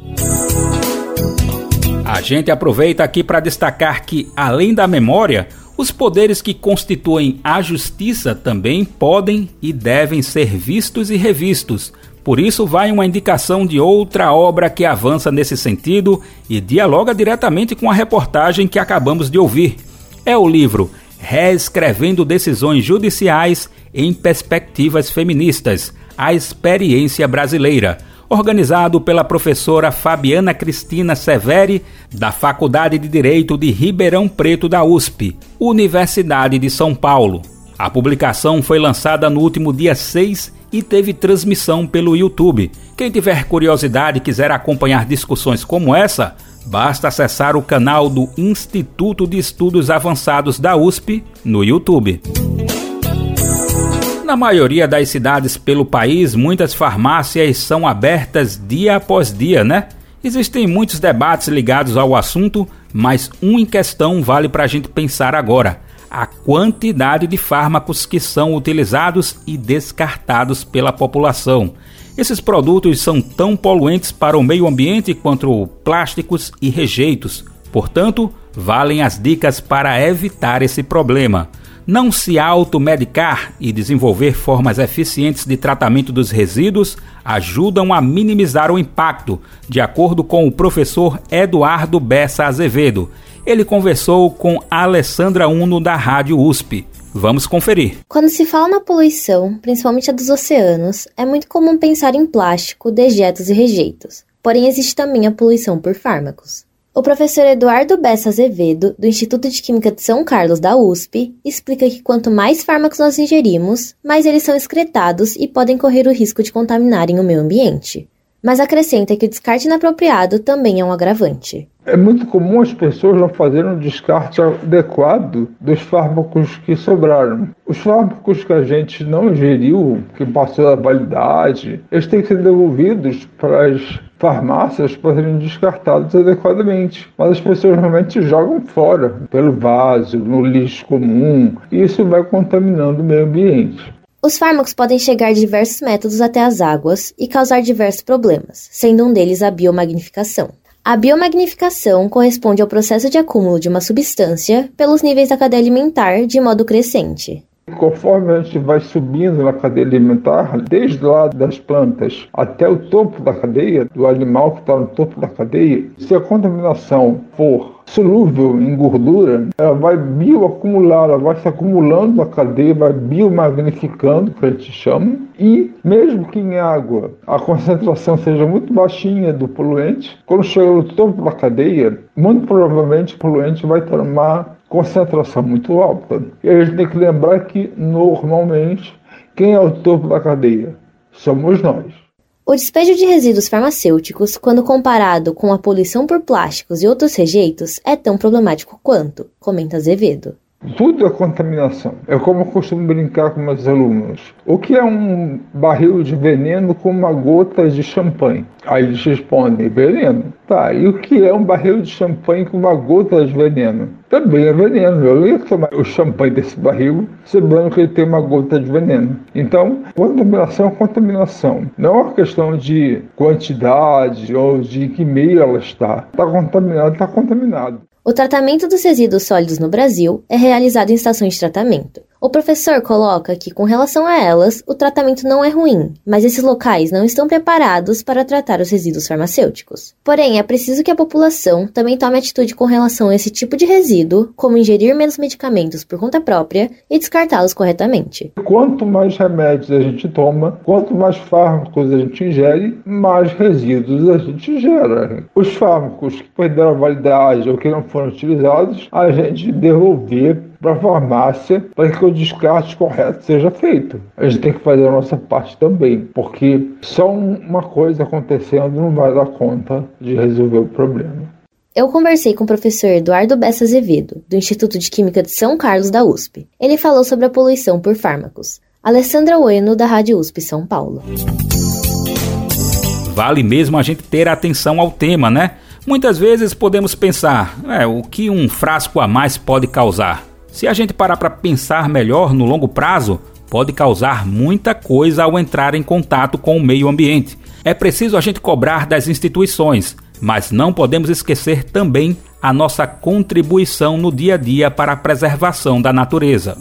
A gente aproveita aqui para destacar que, além da memória, os poderes que constituem a justiça também podem e devem ser vistos e revistos. Por isso, vai uma indicação de outra obra que avança nesse sentido e dialoga diretamente com a reportagem que acabamos de ouvir. É o livro reescrevendo decisões judiciais em perspectivas feministas, a experiência brasileira, organizado pela professora Fabiana Cristina Severi, da Faculdade de Direito de Ribeirão Preto da USP, Universidade de São Paulo. A publicação foi lançada no último dia 6 e teve transmissão pelo YouTube. Quem tiver curiosidade e quiser acompanhar discussões como essa, Basta acessar o canal do Instituto de Estudos Avançados da USP no YouTube. Na maioria das cidades pelo país, muitas farmácias são abertas dia após dia, né? Existem muitos debates ligados ao assunto, mas um em questão vale para a gente pensar agora: a quantidade de fármacos que são utilizados e descartados pela população. Esses produtos são tão poluentes para o meio ambiente quanto plásticos e rejeitos. Portanto, valem as dicas para evitar esse problema. Não se automedicar e desenvolver formas eficientes de tratamento dos resíduos ajudam a minimizar o impacto, de acordo com o professor Eduardo Bessa Azevedo. Ele conversou com Alessandra Uno da Rádio USP. Vamos conferir. Quando se fala na poluição, principalmente a dos oceanos, é muito comum pensar em plástico, dejetos e rejeitos. Porém, existe também a poluição por fármacos. O professor Eduardo Bessa Azevedo, do Instituto de Química de São Carlos da USP, explica que quanto mais fármacos nós ingerimos, mais eles são excretados e podem correr o risco de contaminarem o meio ambiente. Mas acrescenta que o descarte inapropriado também é um agravante. É muito comum as pessoas não fazerem um descarte adequado dos fármacos que sobraram. Os fármacos que a gente não ingeriu, que passou da validade, eles têm que ser devolvidos para as farmácias para serem descartados adequadamente. Mas as pessoas normalmente jogam fora, pelo vaso, no lixo comum, e isso vai contaminando o meio ambiente. Os fármacos podem chegar de diversos métodos até as águas e causar diversos problemas, sendo um deles a biomagnificação. A biomagnificação corresponde ao processo de acúmulo de uma substância pelos níveis da cadeia alimentar de modo crescente. Conforme a gente vai subindo na cadeia alimentar, desde lá das plantas até o topo da cadeia, do animal que está no topo da cadeia, se a contaminação for solúvel em gordura, ela vai bioacumular, ela vai se acumulando na cadeia, vai biomagnificando, que a gente chama, e mesmo que em água a concentração seja muito baixinha do poluente, quando chega no topo da cadeia, muito provavelmente o poluente vai tomar concentração muito alta. E a gente tem que lembrar que, normalmente, quem é o topo da cadeia? Somos nós. O despejo de resíduos farmacêuticos, quando comparado com a poluição por plásticos e outros rejeitos, é tão problemático quanto, comenta Azevedo. Tudo é contaminação. É como eu costumo brincar com meus alunos. O que é um barril de veneno com uma gota de champanhe? Aí eles respondem, veneno. Tá, e o que é um barril de champanhe com uma gota de veneno? Também é veneno. Eu ia tomar o champanhe desse barril sabendo que ele tem uma gota de veneno. Então, contaminação é contaminação. Não é uma questão de quantidade ou de que meio ela está. Está contaminado, está contaminado. O tratamento dos resíduos sólidos no Brasil é realizado em estações de tratamento. O professor coloca que, com relação a elas, o tratamento não é ruim, mas esses locais não estão preparados para tratar os resíduos farmacêuticos. Porém, é preciso que a população também tome atitude com relação a esse tipo de resíduo, como ingerir menos medicamentos por conta própria e descartá-los corretamente. Quanto mais remédios a gente toma, quanto mais fármacos a gente ingere, mais resíduos a gente gera. Os fármacos que perderam a validade ou que não foram utilizados, a gente devolver para a farmácia para que o descarte correto seja feito. A gente tem que fazer a nossa parte também, porque só uma coisa acontecendo não vai dar conta de resolver o problema. Eu conversei com o professor Eduardo Bessa Azevedo, do Instituto de Química de São Carlos da USP. Ele falou sobre a poluição por fármacos. Alessandra Ueno, da Rádio USP São Paulo. Vale mesmo a gente ter atenção ao tema, né? Muitas vezes podemos pensar, é, o que um frasco a mais pode causar? Se a gente parar para pensar melhor no longo prazo, pode causar muita coisa ao entrar em contato com o meio ambiente. É preciso a gente cobrar das instituições, mas não podemos esquecer também a nossa contribuição no dia a dia para a preservação da natureza.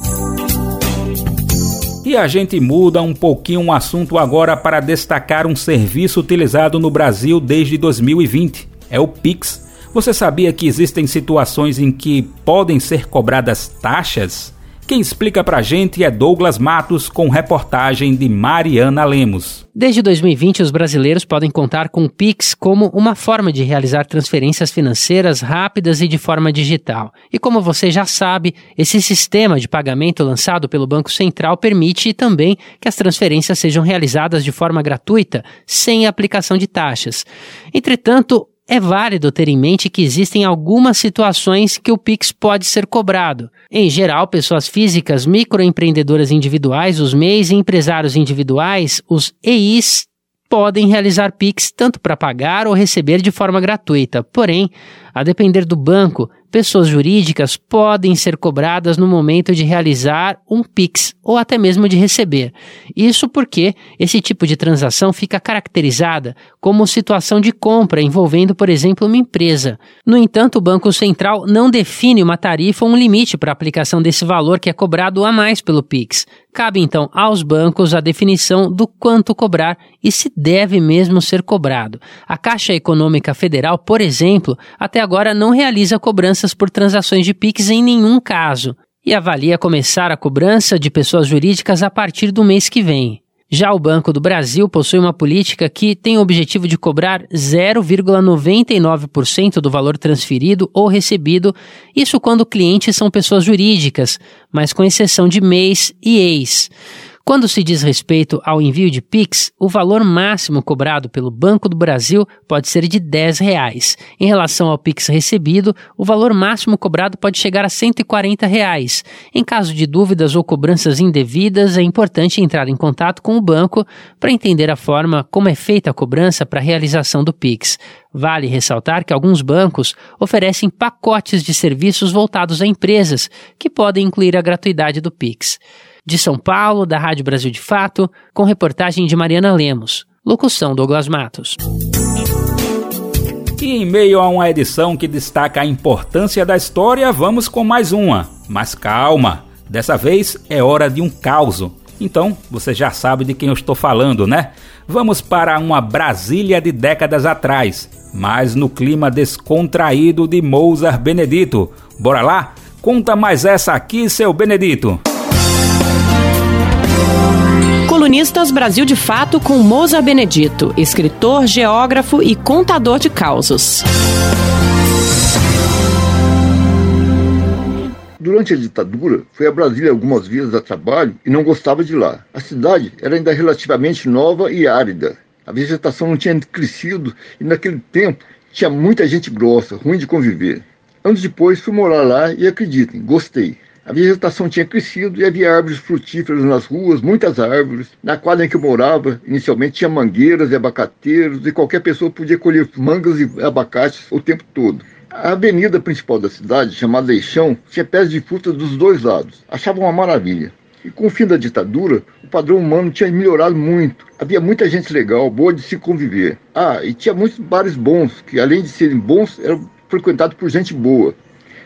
E a gente muda um pouquinho o assunto agora para destacar um serviço utilizado no Brasil desde 2020. É o Pix, você sabia que existem situações em que podem ser cobradas taxas? Quem explica pra gente é Douglas Matos com reportagem de Mariana Lemos. Desde 2020, os brasileiros podem contar com o Pix como uma forma de realizar transferências financeiras rápidas e de forma digital. E como você já sabe, esse sistema de pagamento lançado pelo Banco Central permite também que as transferências sejam realizadas de forma gratuita, sem aplicação de taxas. Entretanto, é válido ter em mente que existem algumas situações que o Pix pode ser cobrado. Em geral, pessoas físicas, microempreendedoras individuais, os MEIs e empresários individuais, os EIs, podem realizar Pix tanto para pagar ou receber de forma gratuita. Porém, a depender do banco, pessoas jurídicas podem ser cobradas no momento de realizar um PIX ou até mesmo de receber. Isso porque esse tipo de transação fica caracterizada como situação de compra envolvendo, por exemplo, uma empresa. No entanto, o Banco Central não define uma tarifa ou um limite para a aplicação desse valor que é cobrado a mais pelo PIX. Cabe então aos bancos a definição do quanto cobrar e se deve mesmo ser cobrado. A Caixa Econômica Federal, por exemplo, até agora não realiza cobranças por transações de PIX em nenhum caso e avalia começar a cobrança de pessoas jurídicas a partir do mês que vem. Já o Banco do Brasil possui uma política que tem o objetivo de cobrar 0,99% do valor transferido ou recebido, isso quando clientes são pessoas jurídicas, mas com exceção de MEIs e EIs. Quando se diz respeito ao envio de Pix, o valor máximo cobrado pelo Banco do Brasil pode ser de 10 reais. Em relação ao Pix recebido, o valor máximo cobrado pode chegar a 140 reais. Em caso de dúvidas ou cobranças indevidas, é importante entrar em contato com o banco para entender a forma como é feita a cobrança para a realização do Pix. Vale ressaltar que alguns bancos oferecem pacotes de serviços voltados a empresas, que podem incluir a gratuidade do Pix. De São Paulo, da Rádio Brasil de Fato, com reportagem de Mariana Lemos. Locução Douglas Matos. E em meio a uma edição que destaca a importância da história, vamos com mais uma. Mas calma, dessa vez é hora de um caos. Então, você já sabe de quem eu estou falando, né? Vamos para uma Brasília de décadas atrás, mas no clima descontraído de Mozart Benedito. Bora lá? Conta mais essa aqui, seu Benedito. Colunistas Brasil de Fato com Moza Benedito, escritor, geógrafo e contador de causos. Durante a ditadura, foi a Brasília algumas vezes a trabalho e não gostava de lá. A cidade era ainda relativamente nova e árida. A vegetação não tinha crescido e naquele tempo tinha muita gente grossa, ruim de conviver. Anos depois fui morar lá e acreditem, gostei. A vegetação tinha crescido e havia árvores frutíferas nas ruas, muitas árvores. Na quadra em que eu morava, inicialmente tinha mangueiras e abacateiros e qualquer pessoa podia colher mangas e abacates o tempo todo. A avenida principal da cidade, chamada Eixão, tinha pés de fruta dos dois lados. Achava uma maravilha. E com o fim da ditadura, o padrão humano tinha melhorado muito. Havia muita gente legal, boa de se conviver. Ah, e tinha muitos bares bons, que além de serem bons, eram frequentados por gente boa.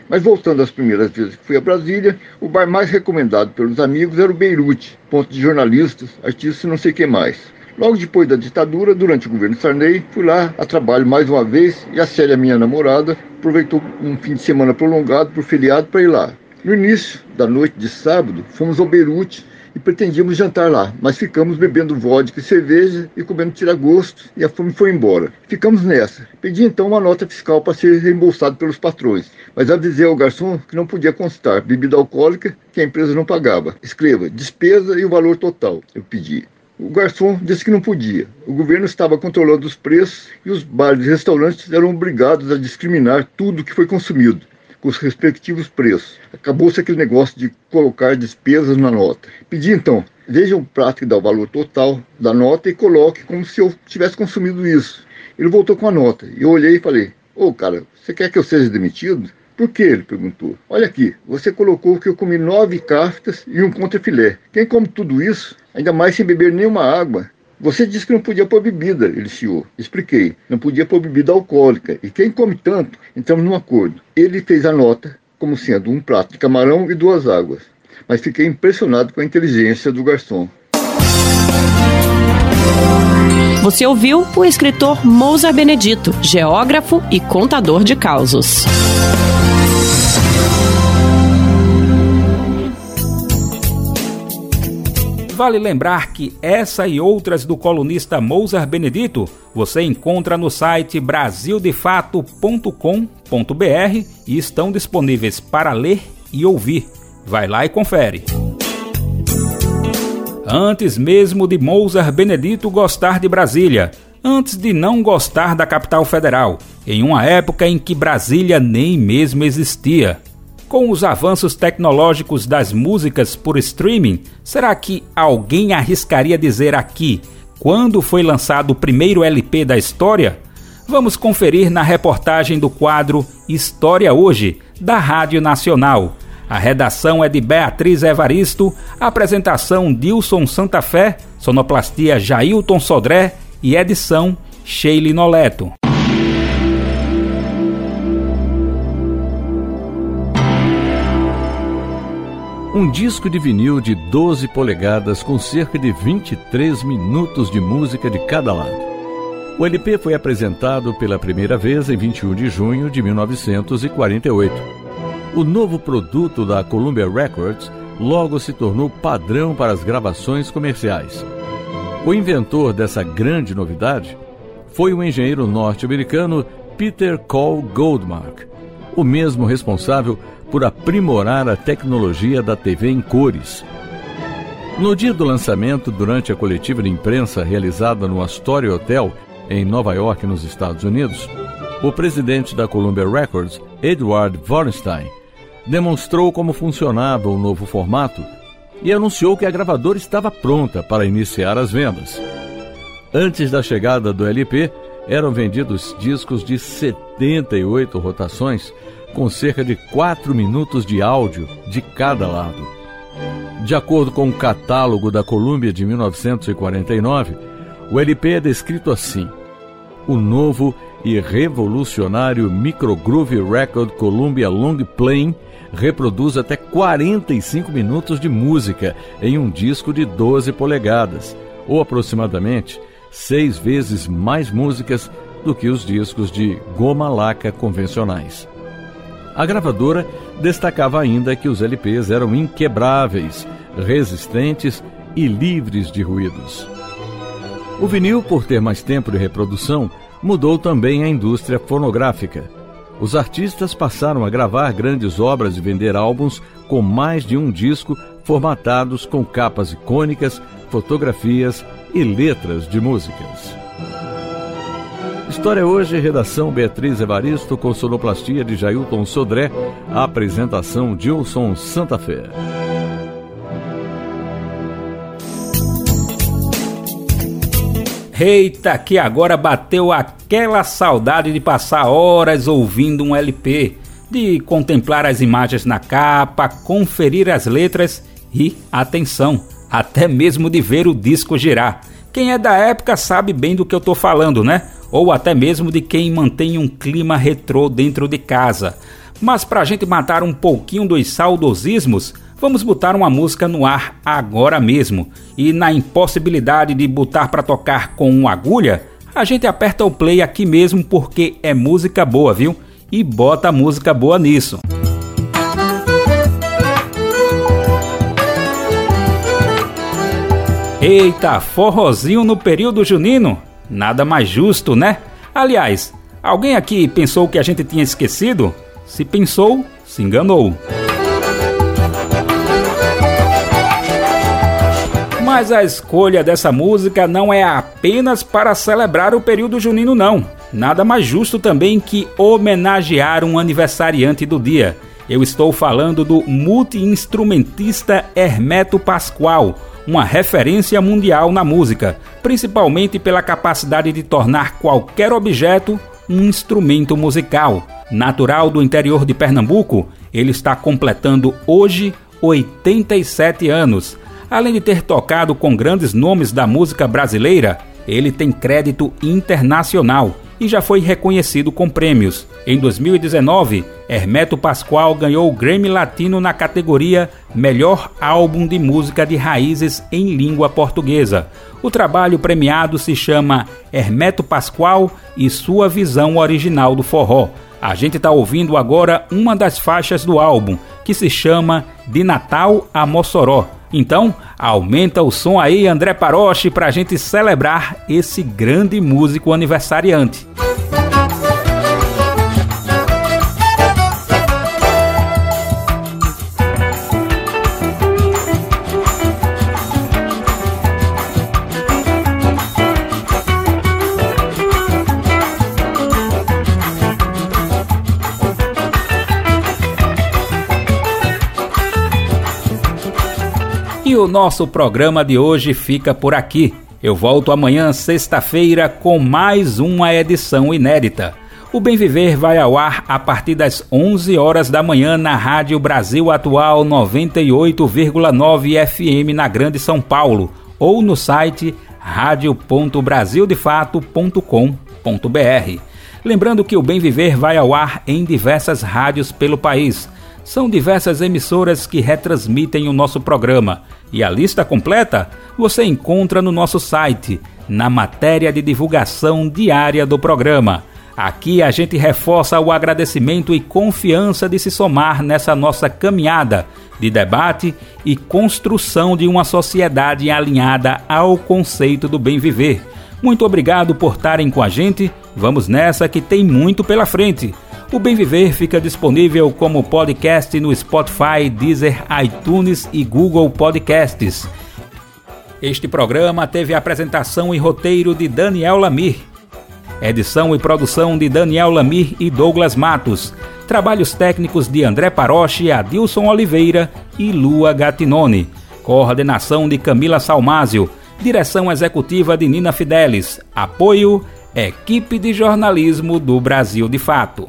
Mas voltando às primeiras vezes que fui a Brasília, o bar mais recomendado pelos amigos era o Beirute, ponto de jornalistas, artistas e não sei o que mais. Logo depois da ditadura, durante o governo Sarney, fui lá a trabalho mais uma vez e a Célia, minha namorada, aproveitou um fim de semana prolongado por feriado para ir lá. No início da noite de sábado, fomos ao Beirute e pretendíamos jantar lá, mas ficamos bebendo vodka e cerveja e comendo tiragosto e a fome foi embora. Ficamos nessa. Pedi então uma nota fiscal para ser reembolsado pelos patrões, mas avisei ao garçom que não podia constar bebida alcoólica que a empresa não pagava. Escreva despesa e o valor total, eu pedi. O garçom disse que não podia. O governo estava controlando os preços e os bares e restaurantes eram obrigados a discriminar tudo que foi consumido com os respectivos preços. Acabou-se aquele negócio de colocar despesas na nota. Pedi então, veja o prato que dá o valor total da nota e coloque como se eu tivesse consumido isso. Ele voltou com a nota. Eu olhei e falei: Ô oh, cara, você quer que eu seja demitido? Por que? Ele perguntou. Olha aqui, você colocou que eu comi nove caftas e um contrafilé. Quem come tudo isso, ainda mais sem beber nenhuma água, você disse que não podia pôr bebida, ele chiou. Expliquei. Não podia pôr bebida alcoólica. E quem come tanto, entramos num acordo. Ele fez a nota como sendo um prato de camarão e duas águas. Mas fiquei impressionado com a inteligência do garçom. Você ouviu o escritor Mousa Benedito, geógrafo e contador de causos. Vale lembrar que essa e outras do colunista Mozart Benedito você encontra no site brasildefato.com.br e estão disponíveis para ler e ouvir. Vai lá e confere. Antes mesmo de Mozart Benedito gostar de Brasília, antes de não gostar da capital federal, em uma época em que Brasília nem mesmo existia. Com os avanços tecnológicos das músicas por streaming, será que alguém arriscaria dizer aqui quando foi lançado o primeiro LP da história? Vamos conferir na reportagem do quadro História Hoje, da Rádio Nacional. A redação é de Beatriz Evaristo, apresentação Dilson Santa Fé, sonoplastia Jailton Sodré e edição Sheila Noleto. Um disco de vinil de 12 polegadas com cerca de 23 minutos de música de cada lado. O LP foi apresentado pela primeira vez em 21 de junho de 1948. O novo produto da Columbia Records logo se tornou padrão para as gravações comerciais. O inventor dessa grande novidade foi o engenheiro norte-americano Peter Cole Goldmark, o mesmo responsável por aprimorar a tecnologia da TV em cores. No dia do lançamento, durante a coletiva de imprensa realizada no Astoria Hotel, em Nova York, nos Estados Unidos, o presidente da Columbia Records, Edward Wallenstein, demonstrou como funcionava o novo formato e anunciou que a gravadora estava pronta para iniciar as vendas. Antes da chegada do LP, eram vendidos discos de 78 rotações, com cerca de 4 minutos de áudio de cada lado. De acordo com o catálogo da Columbia de 1949, o LP é descrito assim: o novo e revolucionário Microgroove Record Columbia Long Playing reproduz até 45 minutos de música em um disco de 12 polegadas, ou aproximadamente seis vezes mais músicas do que os discos de goma laca convencionais. A gravadora destacava ainda que os LPs eram inquebráveis, resistentes e livres de ruídos. O vinil, por ter mais tempo de reprodução, mudou também a indústria fonográfica. Os artistas passaram a gravar grandes obras e vender álbuns com mais de um disco formatados com capas icônicas, fotografias e letras de músicas. História hoje, redação Beatriz Evaristo, com sonoplastia de Jailton Sodré, apresentação Dilson Santa Fé. Eita, que agora bateu aquela saudade de passar horas ouvindo um LP, de contemplar as imagens na capa, conferir as letras e, atenção, até mesmo de ver o disco girar. Quem é da época sabe bem do que eu tô falando, né? Ou até mesmo de quem mantém um clima retrô dentro de casa. Mas pra gente matar um pouquinho dos saudosismos, Vamos botar uma música no ar agora mesmo. E na impossibilidade de botar para tocar com uma agulha, a gente aperta o play aqui mesmo porque é música boa, viu? E bota música boa nisso. Eita, forrozinho no período junino? Nada mais justo, né? Aliás, alguém aqui pensou que a gente tinha esquecido? Se pensou, se enganou. Mas a escolha dessa música não é apenas para celebrar o período junino, não. Nada mais justo também que homenagear um aniversariante do dia. Eu estou falando do multi-instrumentista Hermeto Pascoal, uma referência mundial na música, principalmente pela capacidade de tornar qualquer objeto um instrumento musical. Natural do interior de Pernambuco, ele está completando hoje 87 anos Além de ter tocado com grandes nomes da música brasileira, ele tem crédito internacional e já foi reconhecido com prêmios. Em 2019, Hermeto Pascoal ganhou o Grammy Latino na categoria Melhor Álbum de Música de Raízes em Língua Portuguesa. O trabalho premiado se chama Hermeto Pascoal e Sua Visão Original do Forró. A gente está ouvindo agora uma das faixas do álbum, que se chama De Natal a Mossoró então, aumenta o som aí, André Paroche, para a gente celebrar esse grande músico aniversariante. O nosso programa de hoje fica por aqui. Eu volto amanhã, sexta-feira, com mais uma edição inédita. O Bem Viver vai ao ar a partir das 11 horas da manhã na Rádio Brasil Atual 98,9 FM na Grande São Paulo ou no site radio.brasildefato.com.br. Lembrando que o Bem Viver vai ao ar em diversas rádios pelo país. São diversas emissoras que retransmitem o nosso programa e a lista completa você encontra no nosso site, na matéria de divulgação diária do programa. Aqui a gente reforça o agradecimento e confiança de se somar nessa nossa caminhada de debate e construção de uma sociedade alinhada ao conceito do bem viver. Muito obrigado por estarem com a gente. Vamos nessa que tem muito pela frente. O Bem Viver fica disponível como podcast no Spotify, Deezer, iTunes e Google Podcasts. Este programa teve apresentação e roteiro de Daniel Lamir. Edição e produção de Daniel Lamir e Douglas Matos. Trabalhos técnicos de André Paroche, Adilson Oliveira e Lua Gatinone. Coordenação de Camila Salmásio. Direção executiva de Nina Fidelis. Apoio Equipe de Jornalismo do Brasil de Fato.